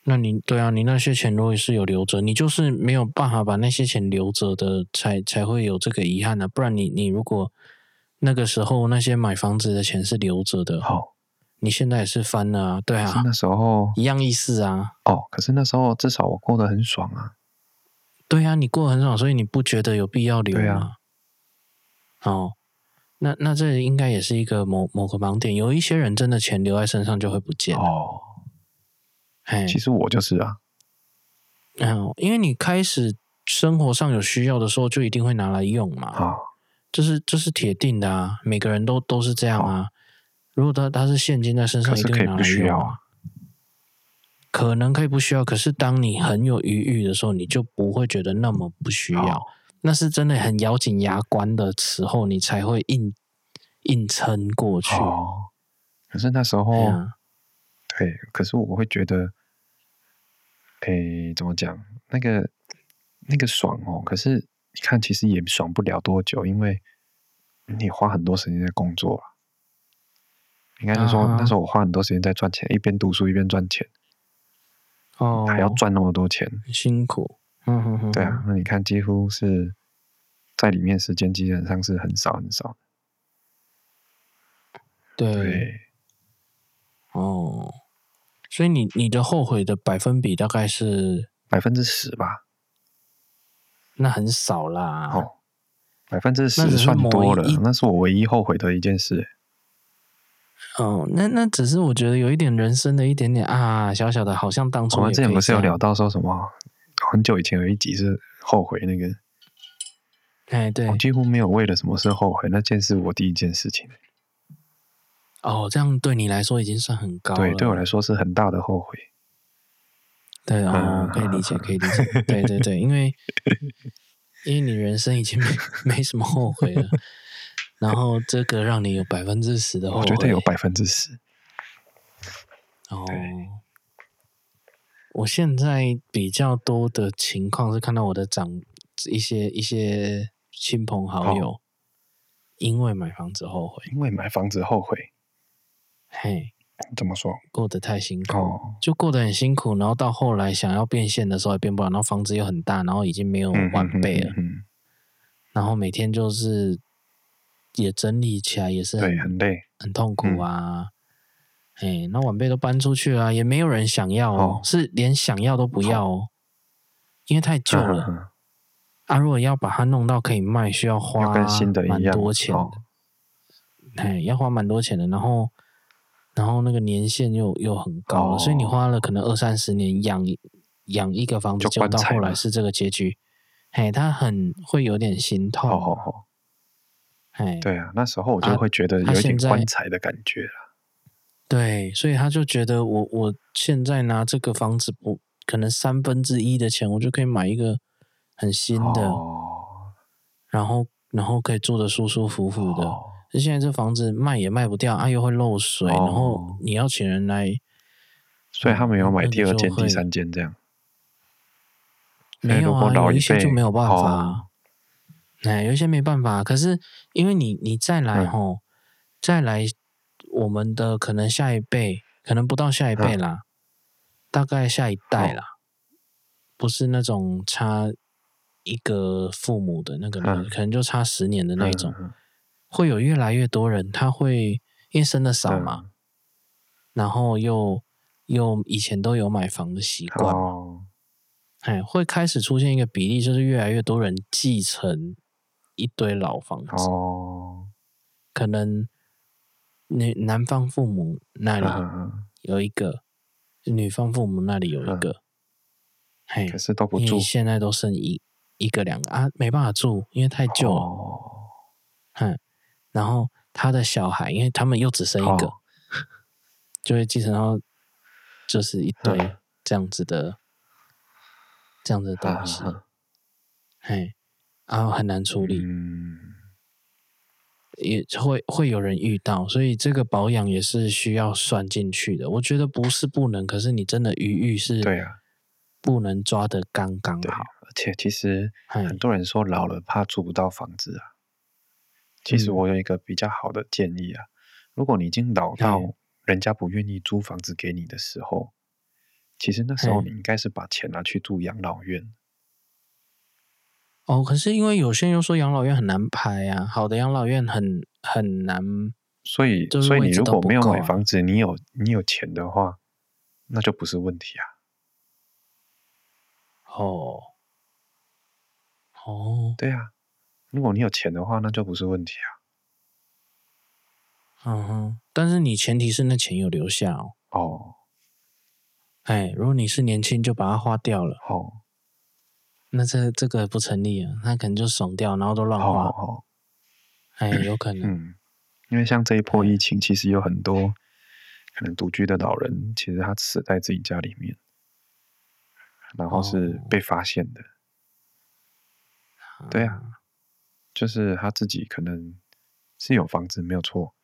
那你对啊，你那些钱如果是有留着，你就是没有办法把那些钱留着的，才才会有这个遗憾呢、啊。不然你你如果那个时候那些买房子的钱是留着的，好。你现在也是翻了啊，对啊，那时候一样意思啊。哦，可是那时候至少我过得很爽啊。对啊，你过得很爽，所以你不觉得有必要留吗？啊、哦，那那这应该也是一个某某个盲点。有一些人真的钱留在身上就会不见哦。哎，其实我就是啊。嗯，因为你开始生活上有需要的时候，就一定会拿来用嘛。啊、哦，这是这是铁定的啊，每个人都都是这样啊。哦如果他他是现金在身上，一定拿来用啊。可能可以不需要，可是当你很有余裕的时候，你就不会觉得那么不需要。那是真的很咬紧牙关的时候，你才会硬硬撑过去。可是那时候，对，可是我会觉得，诶，怎么讲？那个那个爽哦，可是你看，其实也爽不了多久，因为你花很多时间在工作啊。应该是说，那时候我花很多时间在赚钱，一边读书一边赚钱，哦，还要赚那么多钱，辛苦。嗯哼哼，对啊，那你看，几乎是在里面时间基本上是很少很少。对，对哦，所以你你的后悔的百分比大概是百分之十吧？那很少啦。哦，百分之十算多了，那是我唯一后悔的一件事。哦，那那只是我觉得有一点人生的一点点啊，小小的，好像当初我们之前不是有聊到说什么？很久以前有一集是后悔那个，哎，对，我几乎没有为了什么事后悔，那件是我第一件事情。哦，这样对你来说已经算很高了。对，对我来说是很大的后悔。对哦，可以理解，<laughs> 可以理解。对对对，因为因为你人生已经没没什么后悔了，<laughs> 然后这个让你有百分之十的后悔，我觉得有百分之十。哦，我现在比较多的情况是看到我的长一些一些亲朋好友，因为买房子后悔，因为买房子后悔，嘿。怎么说？过得太辛苦，哦、就过得很辛苦，然后到后来想要变现的时候也变不了，然后房子又很大，然后已经没有万倍了，嗯嗯嗯、然后每天就是也整理起来也是很对很累，很痛苦啊。哎、嗯，那晚辈都搬出去了，也没有人想要哦，哦是连想要都不要哦，哦因为太旧了。嗯嗯、啊，如果要把它弄到可以卖，需要花蛮多钱的，哎、哦，要花蛮多钱的，然后。然后那个年限又又很高，哦、所以你花了可能二三十年养养一个房子，就到后来是这个结局，嘿，他很会有点心痛。嘿对啊，那时候我就会觉得有一点棺材的感觉了。对，所以他就觉得我我现在拿这个房子不可能三分之一的钱，我就可以买一个很新的，哦、然后然后可以住的舒舒服服的。哦现在这房子卖也卖不掉啊，又会漏水，哦、然后你要请人来，所以他们有买第二间、第三间这样。没有啊，有一些就没有办法。啊、哦，有一些没办法。可是因为你你再来吼，嗯、再来我们的可能下一辈，可能不到下一辈啦，嗯、大概下一代啦，哦、不是那种差一个父母的那个，嗯、可能就差十年的那种。会有越来越多人，他会因为生的少嘛，嗯、然后又又以前都有买房的习惯，哦、哎，会开始出现一个比例，就是越来越多人继承一堆老房子，哦、可能女男方父母那里有一个，嗯、女方父母那里有一个，嘿、嗯，可是都不住，现在都剩一一个两个啊，没办法住，因为太旧。了，哦、嗯。然后他的小孩，因为他们又只生一个，哦、就会继承到就是一堆这样子的、嗯、这样子的东西，嘿、啊，然后很难处理，嗯、也会会有人遇到，所以这个保养也是需要算进去的。我觉得不是不能，可是你真的余裕是，对啊，不能抓的刚刚好。而且其实很多人说老了怕租不到房子啊。其实我有一个比较好的建议啊，如果你已经老到人家不愿意租房子给你的时候，其实那时候你应该是把钱拿去住养老院。哦，可是因为有些人又说养老院很难排啊，好的养老院很很难，所以所以你如果没有买房子，你有你有钱的话，那就不是问题啊。哦，哦，对啊。如果你有钱的话，那就不是问题啊。嗯哼，但是你前提是那钱有留下哦。哦。哎，如果你是年轻就把它花掉了，哦，那这这个不成立啊，他可能就怂掉，然后都乱花。哦，哦。哎，有可能。嗯。因为像这一波疫情，其实有很多可能独居的老人，其实他死在自己家里面，然后是被发现的。哦。对啊。就是他自己可能是有房子没有错，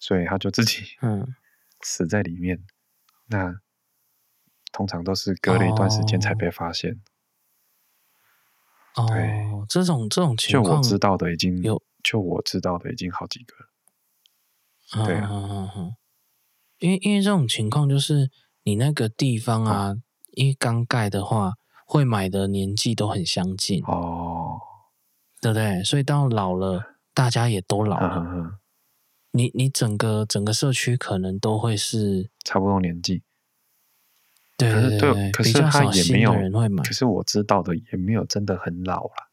所以他就自己 <laughs> 嗯死在里面。嗯、那通常都是隔了一段时间才被发现。哦，对这种这种情况，就我知道的已经有，就我知道的已经好几个了。对啊，因为因为这种情况就是你那个地方啊，因为刚盖的话，会买的年纪都很相近哦，对不对？所以到老了，大家也都老了，你你整个整个社区可能都会是差不多年纪。对对对，可是他也没有人会买。可是我知道的也没有真的很老了，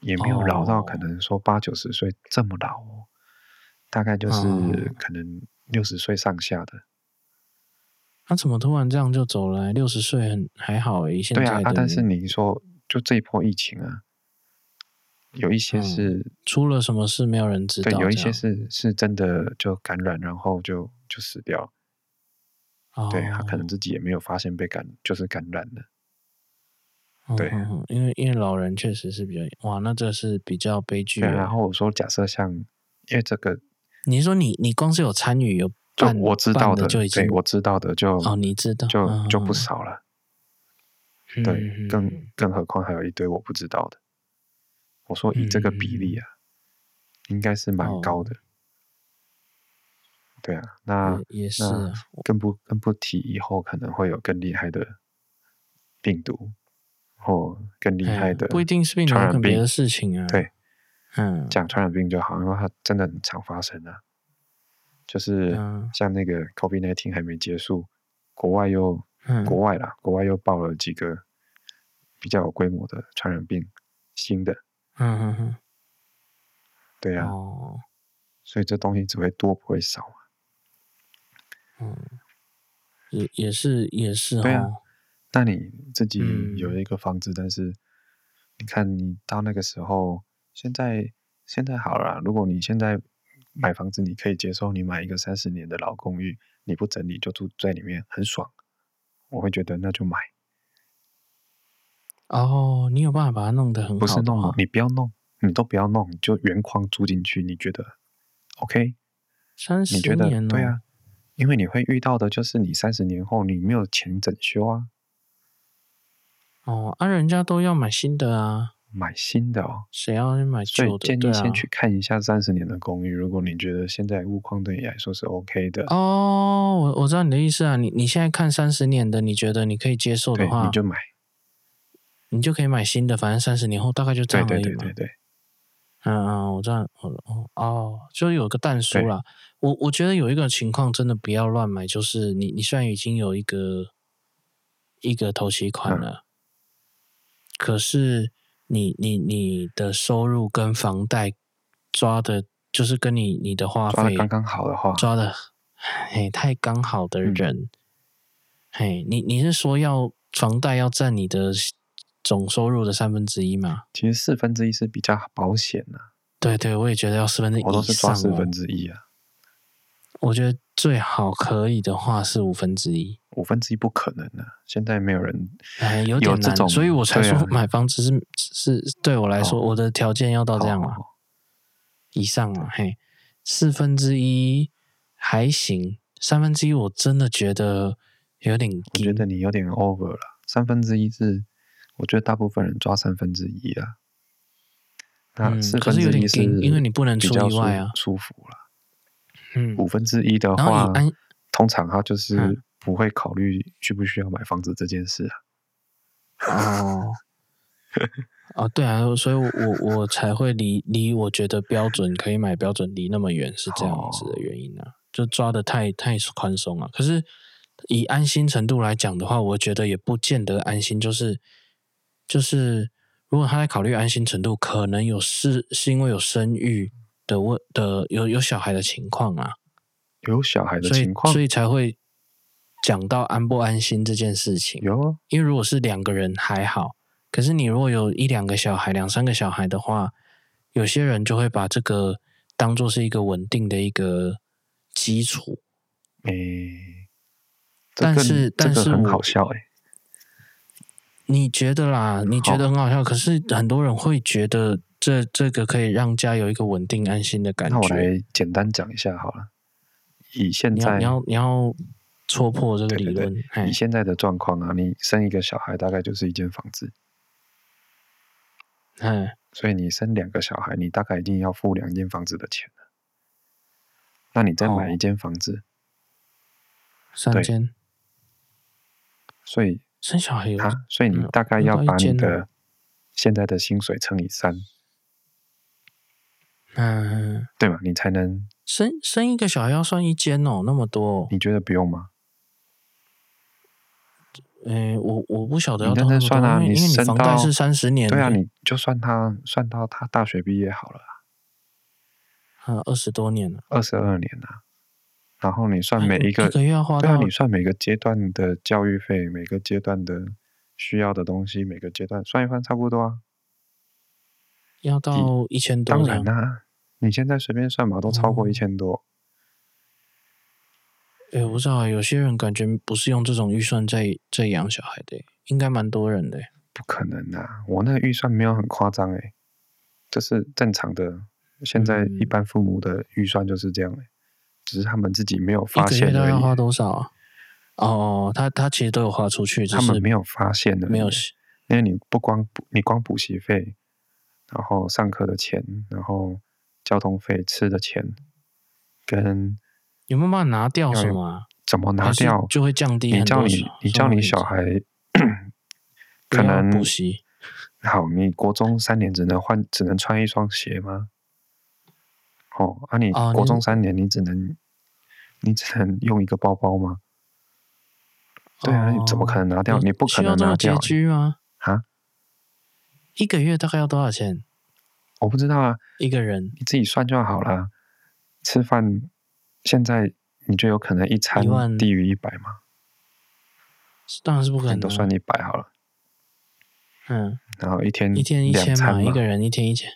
也没有老到可能说八九十岁这么老哦，大概就是可能六十岁上下的。他怎么突然这样就走了？六十岁很还好诶，现在对啊，啊，但是你说就这一波疫情啊，有一些是、嗯、出了什么事没有人知道，对，有一些是是真的就感染，然后就就死掉。哦、对他可能自己也没有发现被感就是感染的。对，嗯、因为因为老人确实是比较哇，那这是比较悲剧。然后我说，假设像因为这个，你说你你光是有参与有。就我知道的，的就已经对我知道的就哦，你知道就就不少了。嗯、对，更更何况还有一堆我不知道的。我说以这个比例啊，嗯、应该是蛮高的。哦、对啊，那也是、啊，更不更不提以后可能会有更厉害的病毒，或更厉害的、哎、不一定是病毒，跟别的事情啊。对，嗯，讲传染病就好，因为它真的很常发生啊。就是像那个 COVID-19 还没结束，国外又、嗯、国外啦，国外又爆了几个比较有规模的传染病，新的，嗯嗯嗯，对呀、啊，哦、所以这东西只会多不会少啊，嗯，也也是也是哦，对啊，那你自己有一个房子，嗯、但是你看你到那个时候，现在现在好了，如果你现在。买房子你可以接受，你买一个三十年的老公寓，你不整理就住在里面很爽，我会觉得那就买。哦，你有办法把它弄得很好？不是弄，你不要弄，你都不要弄，就原框住进去，你觉得 OK？三十年，对啊，因为你会遇到的就是你三十年后你没有钱整修啊。哦，啊，人家都要买新的啊。买新的哦，谁要去买旧的？所以建议先去看一下三十年的公寓。啊、如果你觉得现在物况对你来说是 OK 的，哦，我我知道你的意思啊。你你现在看三十年的，你觉得你可以接受的话，你就买，你就可以买新的。反正三十年后大概就这样而已嘛。对对对对对。嗯嗯，我知道，哦哦，就有个蛋叔啦。我我觉得有一个情况真的不要乱买，就是你你虽然已经有一个一个头期款了，嗯、可是。你你你的收入跟房贷抓的，就是跟你你的花费刚刚好的话，抓的嘿太刚好的人，嗯、嘿，你你是说要房贷要占你的总收入的三分之一嘛？其实四分之一是比较保险的、啊。对对，我也觉得要四分之一，我都是抓四分之一啊。我觉得最好可以的话是五分之一。五分之一不可能的，现在没有人哎，有点难，所以我才说买房子是是对我来说，我的条件要到这样啊，以上啊，嘿，四分之一还行，三分之一我真的觉得有点，我觉得你有点 over 了，三分之一是我觉得大部分人抓三分之一啊，那四分之一是因为你不能出意外啊，舒服了，嗯，五分之一的话，通常他就是。不会考虑需不需要买房子这件事啊。哦，哦，对啊，所以我我才会离离我觉得标准可以买标准离那么远，是这样子的原因啊，就抓的太太宽松了。可是以安心程度来讲的话，我觉得也不见得安心。就是就是，如果他在考虑安心程度，可能有是是因为有生育的问的有有小孩的情况啊，有小孩的情况，所以，才会。讲到安不安心这件事情，有，因为如果是两个人还好，可是你如果有一两个小孩、两三个小孩的话，有些人就会把这个当做是一个稳定的一个基础。诶，但是但是很好笑诶，你觉得啦？你觉得很好笑，可是很多人会觉得这这个可以让家有一个稳定安心的感觉。那我来简单讲一下好了，以现在你要你要。戳破这个理论。对对对，以现在的状况啊，你生一个小孩大概就是一间房子。嗯，所以你生两个小孩，你大概一定要付两间房子的钱。那你再买一间房子，哦、三间。所以生小孩有啊，所以你大概要把你的现在的薪水乘以三，嗯，对嘛？你才能生生一个小孩要算一间哦，那么多，你觉得不用吗？诶，我我不晓得要认真算啊，你生到房贷是三十年，对啊，你就算他算到他大学毕业好了，啊，二十多年了，二十二年了。然后你算每一个，一个月要花，对啊，你算每个阶段的教育费，每个阶段的需要的东西，每个阶段算一算差不多啊。要到一千多，当然啦、啊，你现在随便算嘛，都超过一千多。哎、嗯，我不知道，有些人感觉不是用这种预算在在养小孩的，应该蛮多人的。不可能啊，我那个预算没有很夸张哎，这是正常的。现在一般父母的预算就是这样哎。只是他们自己没有发现而已。一个月要花多少啊？哦，他他其实都有花出去，他们没有发现的。没有，因为你不光你光补习费，然后上课的钱，然后交通费、吃的钱，跟有没有办法拿掉什么、啊？怎么拿掉就会降低？你叫你你叫你小孩 <clears throat> 可能补习 <laughs> 好，你国中三年只能换只能穿一双鞋吗？哦，啊，你国中三年，你只能，哦、你，你只能用一个包包吗？哦、对啊，你怎么可能拿掉？你不可能拿掉。拮据吗？啊？一个月大概要多少钱？我不知道啊。一个人你自己算就好了。吃饭现在你就有可能一餐低于一百吗？当然是不可能。都算一百好了。嗯。然后一天一天一千嘛，一个人一天一千。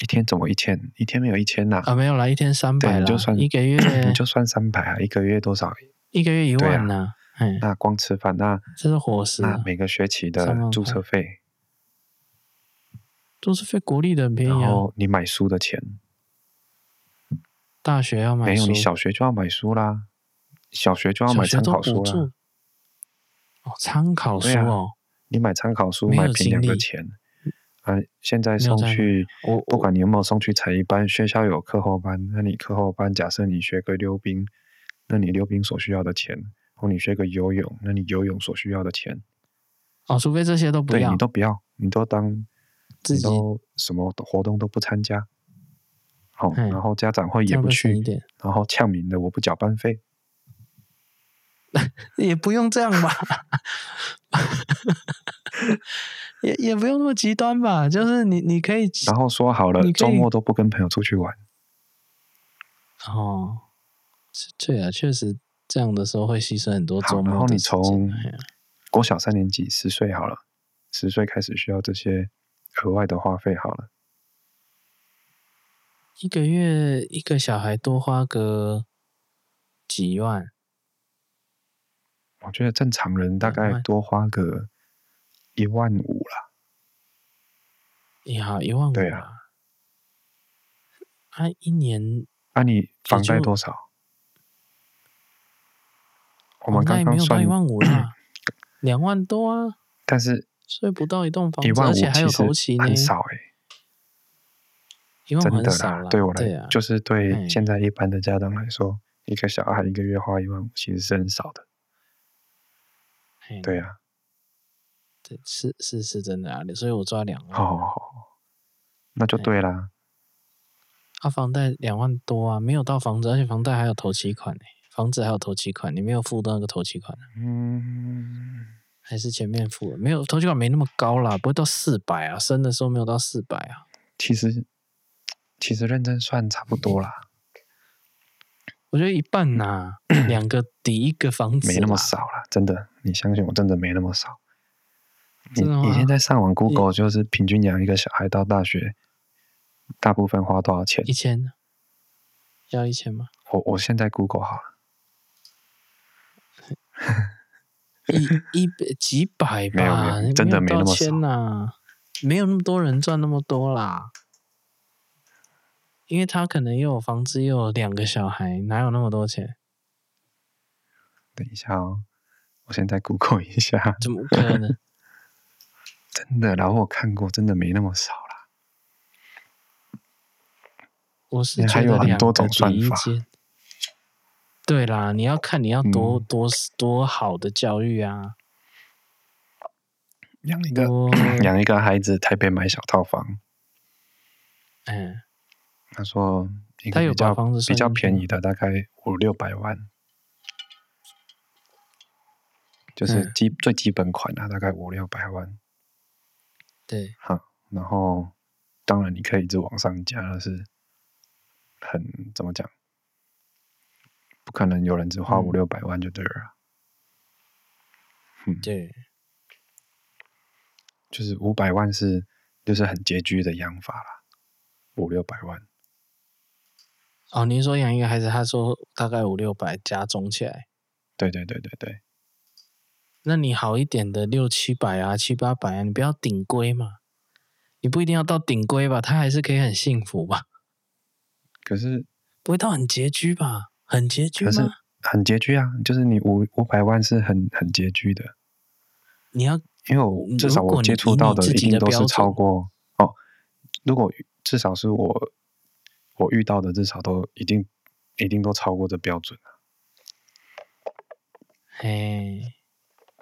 一天怎么一千？一天没有一千呐？啊，没有啦，一天三百了。就算一个月，<clears throat> 你就算三百啊，一个月多少？一个月一万呢？那光吃饭那这是伙食。那每个学期的注册费，注册费国立的很便宜啊。然后你买书的钱，大学要买书？没有，你小学就要买书啦，小学就要买参考书啦。哦，参考书哦，你买参考书买平凉的钱。啊，现在送去，我不管你有没有送去才艺班，学校有课后班，那你课后班，假设你学个溜冰，那你溜冰所需要的钱，或你学个游泳，那你游泳所需要的钱，哦，除非这些都不要，对，你都不要，你都当，你都什么活动都不参加，好、哦，然后家长会也不去，然后呛名的我不缴班费，<laughs> 也不用这样吧。<laughs> 也也不用那么极端吧，就是你你可以，然后说好了，周末都不跟朋友出去玩。哦，对啊，确实这样的时候会牺牲很多周末。然后你从国小三年级十岁好了，十岁开始需要这些额外的花费好了。一个月一个小孩多花个几万，我觉得正常人大概多花个。一万五了，呀，一万五。对啊，他一年，那、啊、你房贷多少？我们刚刚算一万五了，<coughs> 两万多啊。但是睡不到一栋房子，而且还有头期呢，很少哎、欸。真的啦，对我来，对啊、就是对现在一般的家长来说，一个小孩一个月花一万五，其实是很少的。对呀、啊。对，是是是真的啊，所以我抓两万。好，那就对啦。啊，房贷两万多啊，没有到房子，而且房贷还有头期款呢，房子还有头期款，你没有付到那个头期款。嗯，还是前面付了，没有头期款没那么高啦，不会到四百啊，升的时候没有到四百啊。其实其实认真算差不多啦。我觉得一半呐、啊，<clears throat> 两个抵一个房子，没那么少啦，真的，你相信我，真的没那么少。你你现在上网 Google 就是平均养一个小孩到大学，大部分花多少钱？一千，要一千吗？我我现在 Google 好了，一一百几百吧，没有没有，真的没那么少呐，没有那么多人赚那么多啦，因为他可能又有房子又有两个小孩，哪有那么多钱？等一下哦，我现在 Google 一下，怎么可能？真的，然后我看过，真的没那么少啦。我是还有很多种算法。对啦，你要看你要多、嗯、多多好的教育啊。养一个 <clears throat> 养一个孩子，台北买小套房。嗯，他说一个比较比较便宜的，大概五六百万，就是基最基本款啊，大概五六百万。对，好，然后当然你可以一直往上加，但是很怎么讲？不可能有人只花五六百万就对了。嗯，对，就是五百万是就是很拮据的养法啦。五六百万。哦，您说养一个孩子，他说大概五六百加总起来。对对对对对。那你好一点的六七百啊，七八百啊，你不要顶规嘛。你不一定要到顶规吧，他还是可以很幸福吧。<laughs> 可是不会到很拮据吧？很拮据吗？可是很拮据啊，就是你五五百万是很很拮据的。你要，因为我至少我接触到的一定都是超过哦。如果至少是我我遇到的，至少都一定一定都超过这标准了。嘿，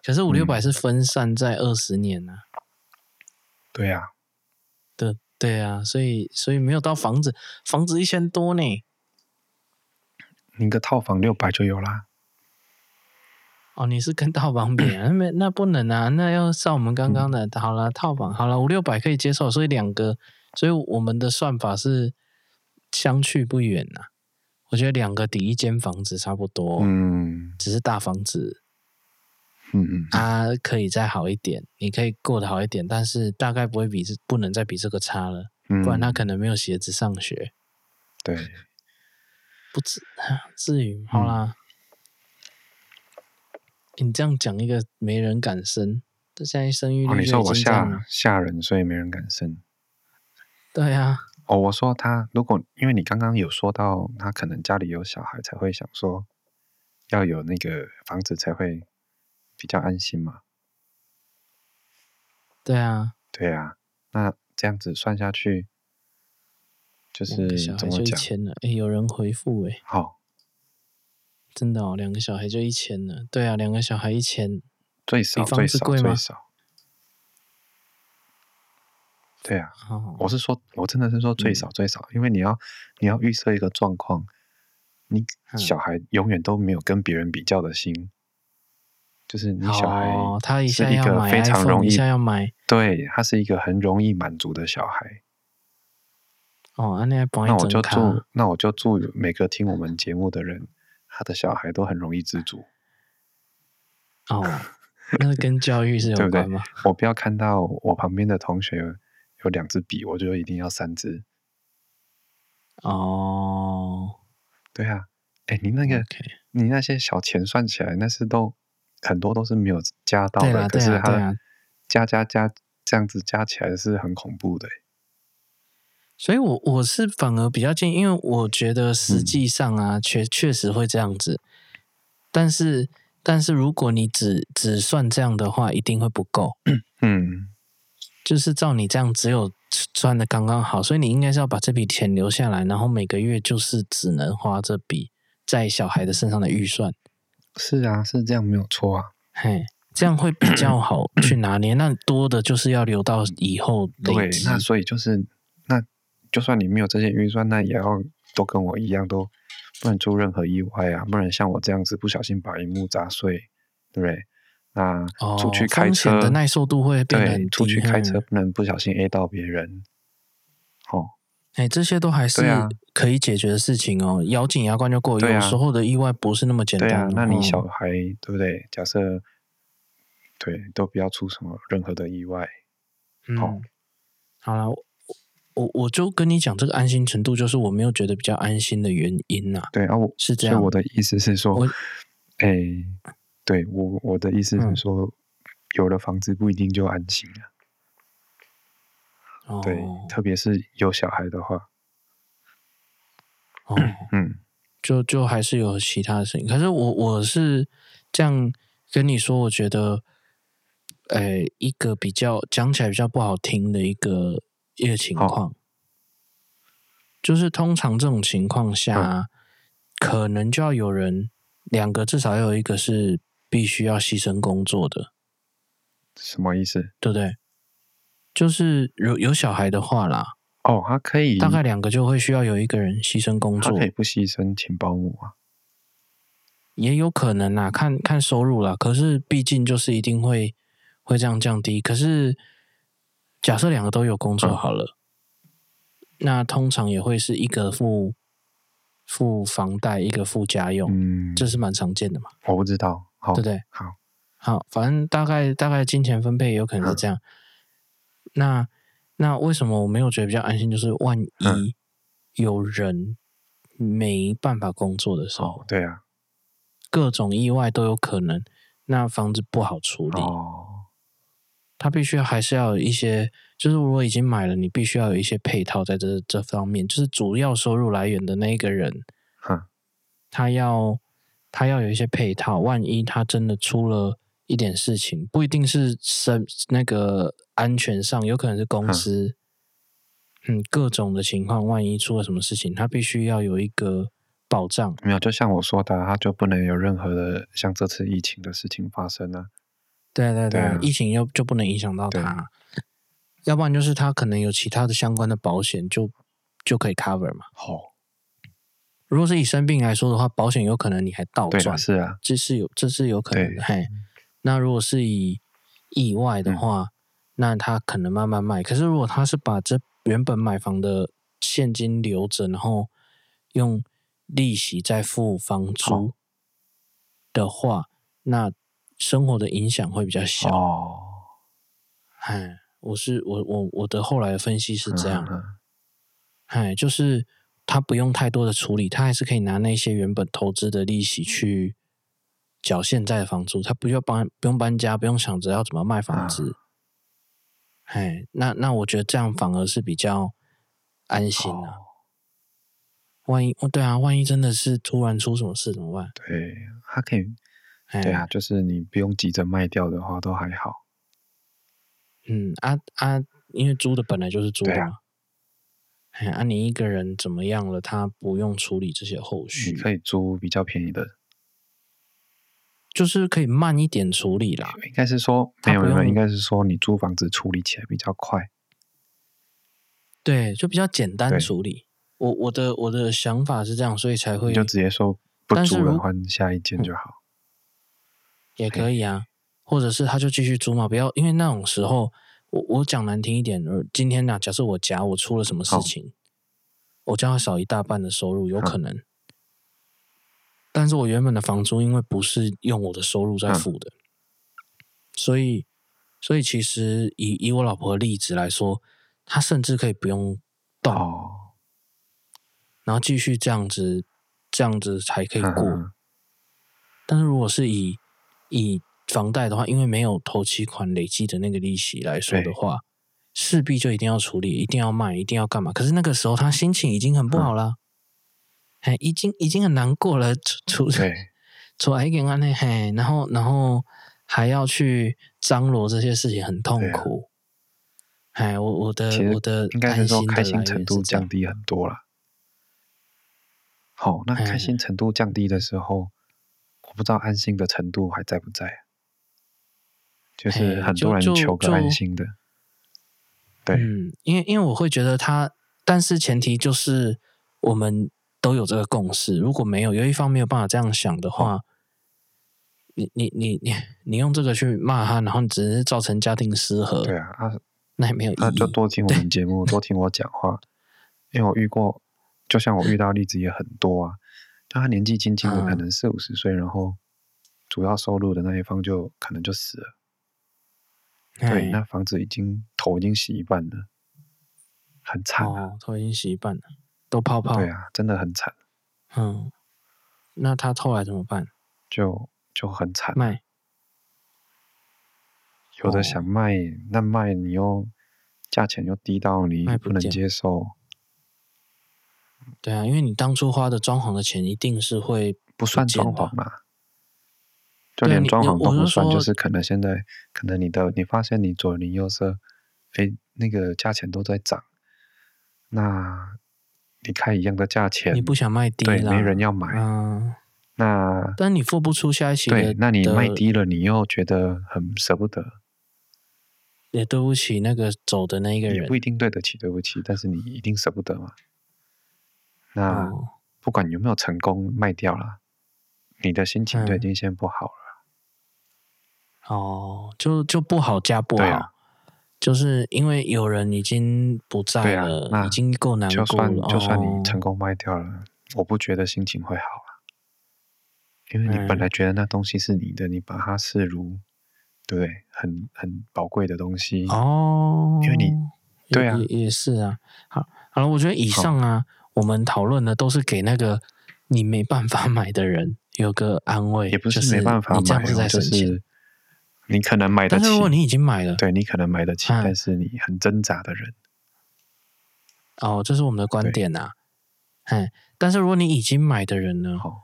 可是五六百是分散在二十年呢、啊嗯。对呀、啊，对对啊，所以所以没有到房子，房子一千多呢。你个套房六百就有啦。哦，你是跟套房比啊？那那不能啊，那要照我们刚刚的。嗯、好了，套房好了，五六百可以接受，所以两个。所以我们的算法是相去不远呐、啊，我觉得两个抵一间房子差不多，嗯，只是大房子，嗯嗯，他可以再好一点，你可以过得好一点，但是大概不会比这不能再比这个差了，嗯、不然他可能没有鞋子上学，对，不至至于，好啦，嗯、你这样讲一个没人敢生，这现在生育率、哦、你说我吓吓人，所以没人敢生。对呀、啊，哦，我说他如果因为你刚刚有说到他可能家里有小孩才会想说要有那个房子才会比较安心嘛。对啊，对啊，那这样子算下去就是怎么讲？一千了，哎，有人回复哎，好，真的哦，两个小孩就一千了。对啊，两个小孩一千，最少最少最少。对啊，我是说，我真的是说最少最少，嗯、因为你要你要预设一个状况，你小孩永远都没有跟别人比较的心，嗯、就是你小孩他是一个非常容易，一下要买，对，他是一个很容易满足的小孩。哦，那那我就祝那我就祝每个听我们节目的人，他的小孩都很容易知足。哦，<laughs> 那跟教育是有关吗？对不对？我不要看到我旁边的同学。有两支笔，我就一定要三支。哦，对啊，哎，你那个，Okay. 你那些小钱算起来，那是都很多都是没有加到的，可是它加加加这样子加起来是很恐怖的。所以我我是反而比较建议，因为我觉得实际上啊，嗯、确确实会这样子。但是但是如果你只只算这样的话，一定会不够。<clears throat> 嗯。就是照你这样，只有赚的刚刚好，所以你应该是要把这笔钱留下来，然后每个月就是只能花这笔在小孩的身上的预算。是啊，是这样没有错啊。嘿，这样会比较好 <clears throat> 去拿捏。那多的就是要留到以后。对，那所以就是，那就算你没有这些预算，那也要都跟我一样，都不能出任何意外啊，不能像我这样子不小心把荧幕砸碎，对不对？那出去开车、哦、的耐受度会变对，出去开车不能不小心 A 到别人。哦，哎，这些都还是可以解决的事情哦，咬紧牙关就过。有时候的意外不是那么简单。对啊，那你小孩、哦、对不对？假设对，都不要出什么任何的意外。嗯，哦、好了，我我就跟你讲，这个安心程度就是我没有觉得比较安心的原因呐、啊。对啊，我是这样。我的意思是说，哎。对我我的意思是说，嗯、有了房子不一定就安心了。哦、对，特别是有小孩的话。哦，嗯，就就还是有其他的事情。可是我我是这样跟你说，我觉得，呃，一个比较讲起来比较不好听的一个一个情况，哦、就是通常这种情况下，嗯、可能就要有人两个，至少要有一个是。必须要牺牲工作的，什么意思？对不对？就是有有小孩的话啦，哦，他可以大概两个就会需要有一个人牺牲工作，他可以不牺牲请保姆啊，也有可能啦，看看收入啦。可是毕竟就是一定会会这样降低。可是假设两个都有工作好了，嗯、那通常也会是一个付付房贷，一个付家用，嗯，这是蛮常见的嘛。我不知道，好对不对？好，好，反正大概大概金钱分配也有可能是这样。嗯那那为什么我没有觉得比较安心？就是万一有人没办法工作的时候，哦、对啊，各种意外都有可能。那房子不好处理，哦，他必须还是要有一些，就是如果已经买了，你必须要有一些配套在这这方面，就是主要收入来源的那一个人，哼，他要他要有一些配套，万一他真的出了。一点事情不一定是生那个安全上，有可能是公司，嗯，嗯，各种的情况，万一出了什么事情，他必须要有一个保障。没有，就像我说的，他就不能有任何的像这次疫情的事情发生啊。对对对，对啊，疫情又就不能影响到他，要不然就是他可能有其他的相关的保险，就就可以 cover 嘛。好，哦，如果是以生病来说的话，保险有可能你还倒赚，是啊，这是有这是有可能的，嘿。那如果是以意外的话，嗯，那他可能慢慢卖。可是如果他是把这原本买房的现金留着，然后用利息再付房租的话，哦，那生活的影响会比较小。哦，哎，我是我我我的后来的分析是这样，嗯，哎，就是他不用太多的处理，他还是可以拿那些原本投资的利息去。缴现在的房租，他不要搬，不用搬家，不用想着要怎么卖房子。哎、啊，那那我觉得这样反而是比较安心啊。哦、万一哦，对啊，万一真的是突然出什么事怎么办？对，他可以，对啊，就是你不用急着卖掉的话，都还好。嗯啊啊，因为租的本来就是租的嘛。哎啊，啊你一个人怎么样了？他不用处理这些后续，你可以租比较便宜的。就是可以慢一点处理啦，应该是说没有没有，应该是说你租房子处理起来比较快，对，就比较简单处理。我我的我的想法是这样，所以才会你就直接说不租了，换下一间就好，嗯，也可以啊，或者是他就继续租嘛，不要因为那种时候，我我讲难听一点，今天呢，啊，假设我家我出了什么事情，我将要少一大半的收入，有可能。但是我原本的房租，因为不是用我的收入在付的，嗯、所以，所以其实以以我老婆的例子来说，她甚至可以不用动，哦、然后继续这样子，这样子才可以过。嗯、但是如果是以以房贷的话，因为没有头期款累积的那个利息来说的话，势必就一定要处理，一定要卖，一定要干嘛？可是那个时候他心情已经很不好了。嗯哎，已经已经很难过了，出出 <laughs> 出来一个案内，嘿，然后然后还要去张罗这些事情，很痛苦。哎，我我的我的应该是说开心程度降低很多了。好，那开心程度降低的时候，我不知道安心的程度还在不在。就是很多人求个安心的，对，嗯，因为因为我会觉得他，但是前提就是我们。都有这个共识，如果没有，有一方没有办法这样想的话，哦、你你你你你用这个去骂他，然后你只是造成家庭失和。对啊，啊那也没有意义。他就多听我们节目，多听我讲话，<laughs> 因为我遇过，就像我遇到例子也很多啊。就他年纪轻轻的，可能四五十岁，嗯、然后主要收入的那一方就可能就死了。嗯、对，那房子已经头已经洗一半了，很惨啊，哦、头已经洗一半了。都泡泡，对啊，真的很惨。嗯，那他后来怎么办？就就很惨，卖。有的想卖，哦、那卖你又价钱又低到你不能接受。对啊，因为你当初花的装潢的钱一定是会不，不算装潢嘛，就连装潢都不算，就是可能现在可能你的你发现你左邻右舍，哎，那个价钱都在涨，那。你开一样的价钱，你不想卖低了，对，没人要买。嗯，那但你付不出下一期，对，那你卖低了，你又觉得很舍不得。也对不起那个走的那一个人，也不一定对得起，对不起，但是你一定舍不得嘛。那、哦、不管有没有成功卖掉了，你的心情就已经先不好了。嗯、哦，就就不好加不好、啊，就是因为有人已经不在了，啊、已经够难过了。就算就算你成功卖掉了、哦，我不觉得心情会好啊，因为你本来觉得那东西是你的，嗯、你把它视如。对，很很宝贵的东西哦，因为你对啊，也，也是啊。好，好了，我觉得以上啊，我们讨论的都是给那个你没办法买的人有个安慰，也不是没办法买，就是、你可能买得起，但是如果你已经买了，对你可能买得起，啊、但是你很挣扎的人，哦，这是我们的观点啊。嗯，但是如果你已经买的人呢，哦，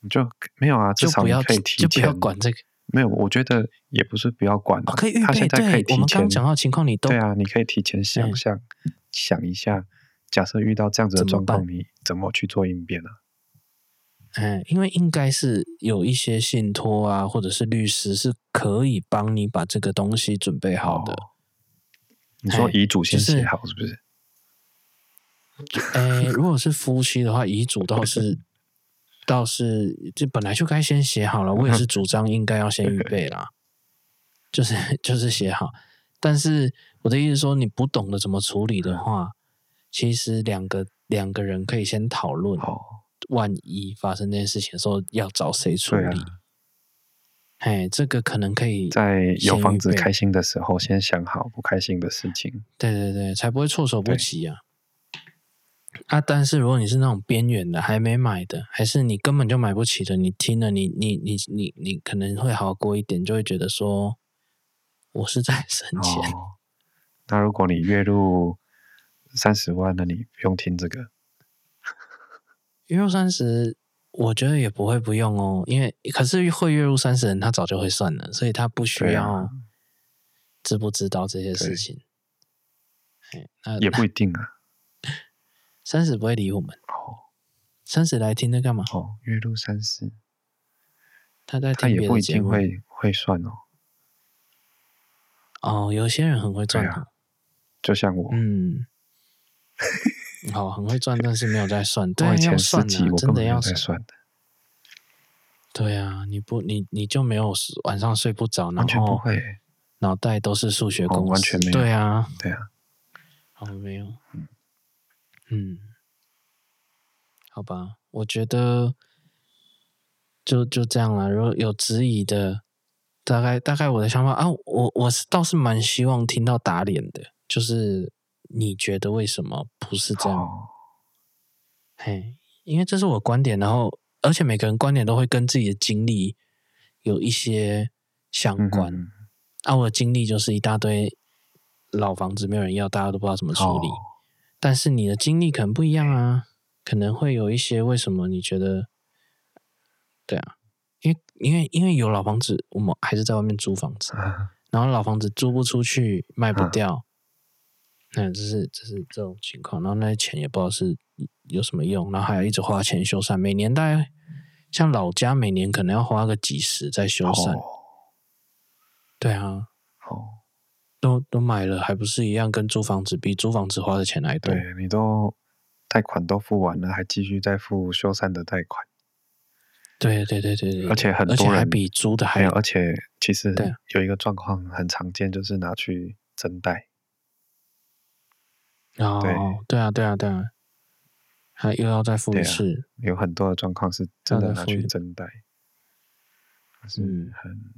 你就没有啊，至少你可以提前，就不要管这个。没有，我觉得也不是不要管、啊哦，可以预备。他现在可以提前，我们刚讲到情况，你都对啊，你可以提前想象、想一下，假设遇到这样子的状况，你怎么去做应变呢、啊？嗯，因为应该是有一些信托啊，或者是律师是可以帮你把这个东西准备好的。哦、你说遗嘱先写好是不是？<laughs> 哎，如果是夫妻的话，遗嘱倒是。<laughs> 倒是，这本来就该先写好了。我也是主张应该要先预 <laughs> 备啦，就是就是写好。但是我的意思是说，你不懂得怎么处理的话，其实两个两个人可以先讨论。万一发生这件事情的时候，要找谁处理？哎，这个可能可以在有房子开心的时候先想好不开心的事情。对对对，才不会措手不及啊。啊！但是如果你是那种边缘的，还没买的，还是你根本就买不起的，你听了你，你你你你你可能会好过一点，就会觉得说，我是在 <laughs> 省钱。哦，那如果你月入三十万，那你不用听这个。月入三十，我觉得也不会不用哦，因为可是会月入三十人，他早就会算了，所以他不需要知不知道这些事情。那也不一定啊。三十不会理我们哦，三十来听那干嘛？哦，月入三十，他在听他也不一定会会算哦。哦，有些人很会赚，啊，就像我，嗯，<laughs> 好，很会赚，但是没有在算，对，要算的，真的要算的。对啊，你不，你你就没有晚上睡不着，然后不会，脑袋都是数学公式，哦，完全没有，对啊，对啊，好，没有，嗯。嗯，好吧，我觉得就就这样了。如果有质疑的，大概大概我的想法啊，我我是倒是蛮希望听到打脸的，就是你觉得为什么不是这样？哦、嘿，因为这是我观点，然后而且每个人观点都会跟自己的经历有一些相关。嗯、啊，我的经历就是一大堆老房子没有人要，大家都不知道怎么处理。哦但是你的经历可能不一样啊，可能会有一些为什么你觉得，对啊，因为因为因为有老房子，我们还是在外面租房子，啊、然后老房子租不出去，卖不掉，那、啊、这是这是这种情况，然后那些钱也不知道是有什么用，然后还要一直花钱修缮，每年大概像老家每年可能要花个几十在修缮，哦、对啊，哦。都都买了，还不是一样？跟租房子比，租房子花的钱还多。对，你都贷款都付完了，还继续再付修缮的贷款。对对对对对，而且很多人还比租的还有，而且其实有一个状况很常见，就是拿去增贷。哦，对对啊对啊对啊，还又要再复一次。啊、有很多的状况是真的拿去增贷，是很。嗯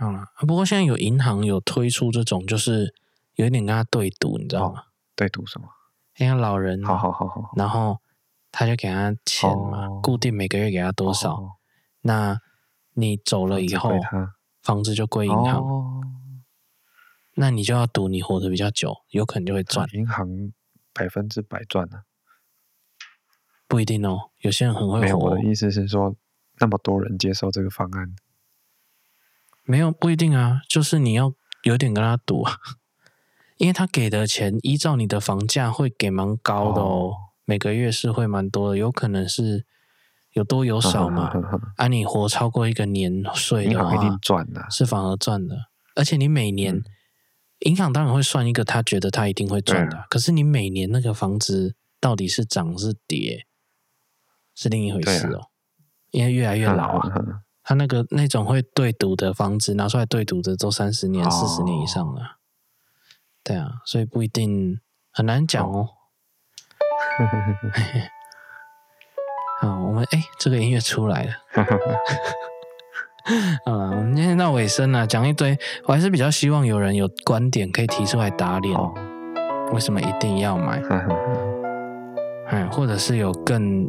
好了，不过现在有银行有推出这种，就是有一点跟他对赌，你知道吗？哦、对赌什么？因为老人，好好好好，然后他就给他钱嘛，哦、固定每个月给他多少，哦、那你走了以后，房子就归银行，哦、那你就要赌你活得比较久，有可能就会赚。银行百分之百赚呢？不一定哦，有些人很会活。没有，我的意思是说，那么多人接受这个方案。没有不一定啊，就是你要有点跟他赌啊，<laughs> 因为他给的钱依照你的房价会给蛮高的哦，哦，每个月是会蛮多的，有可能是有多有少嘛。啊，啊，啊，你活超过一个年岁的话，一定赚的，是反而赚的。而且你每年，银行当然会算一个他觉得他一定会赚的，可是你每年那个房子到底是涨是跌，是另一回事哦，因为越来越老啊。他那个那种会对赌的房子拿出来对赌的都三十年、四十年以上了，对啊，所以不一定很难讲哦。<laughs> <laughs> 好，我们哎，这个音乐出来了。<laughs> <laughs> 啊，我们今天到尾声了，讲一堆，我还是比较希望有人有观点可以提出来打脸。为什么一定要买？嗯，<laughs> 或者是有更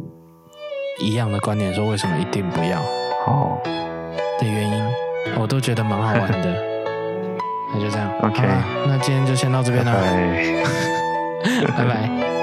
一样的观点，说为什么一定不要？哦的原因，我都觉得蛮好玩的。<laughs> 那就这样，OK，那今天就先到这边了，拜拜。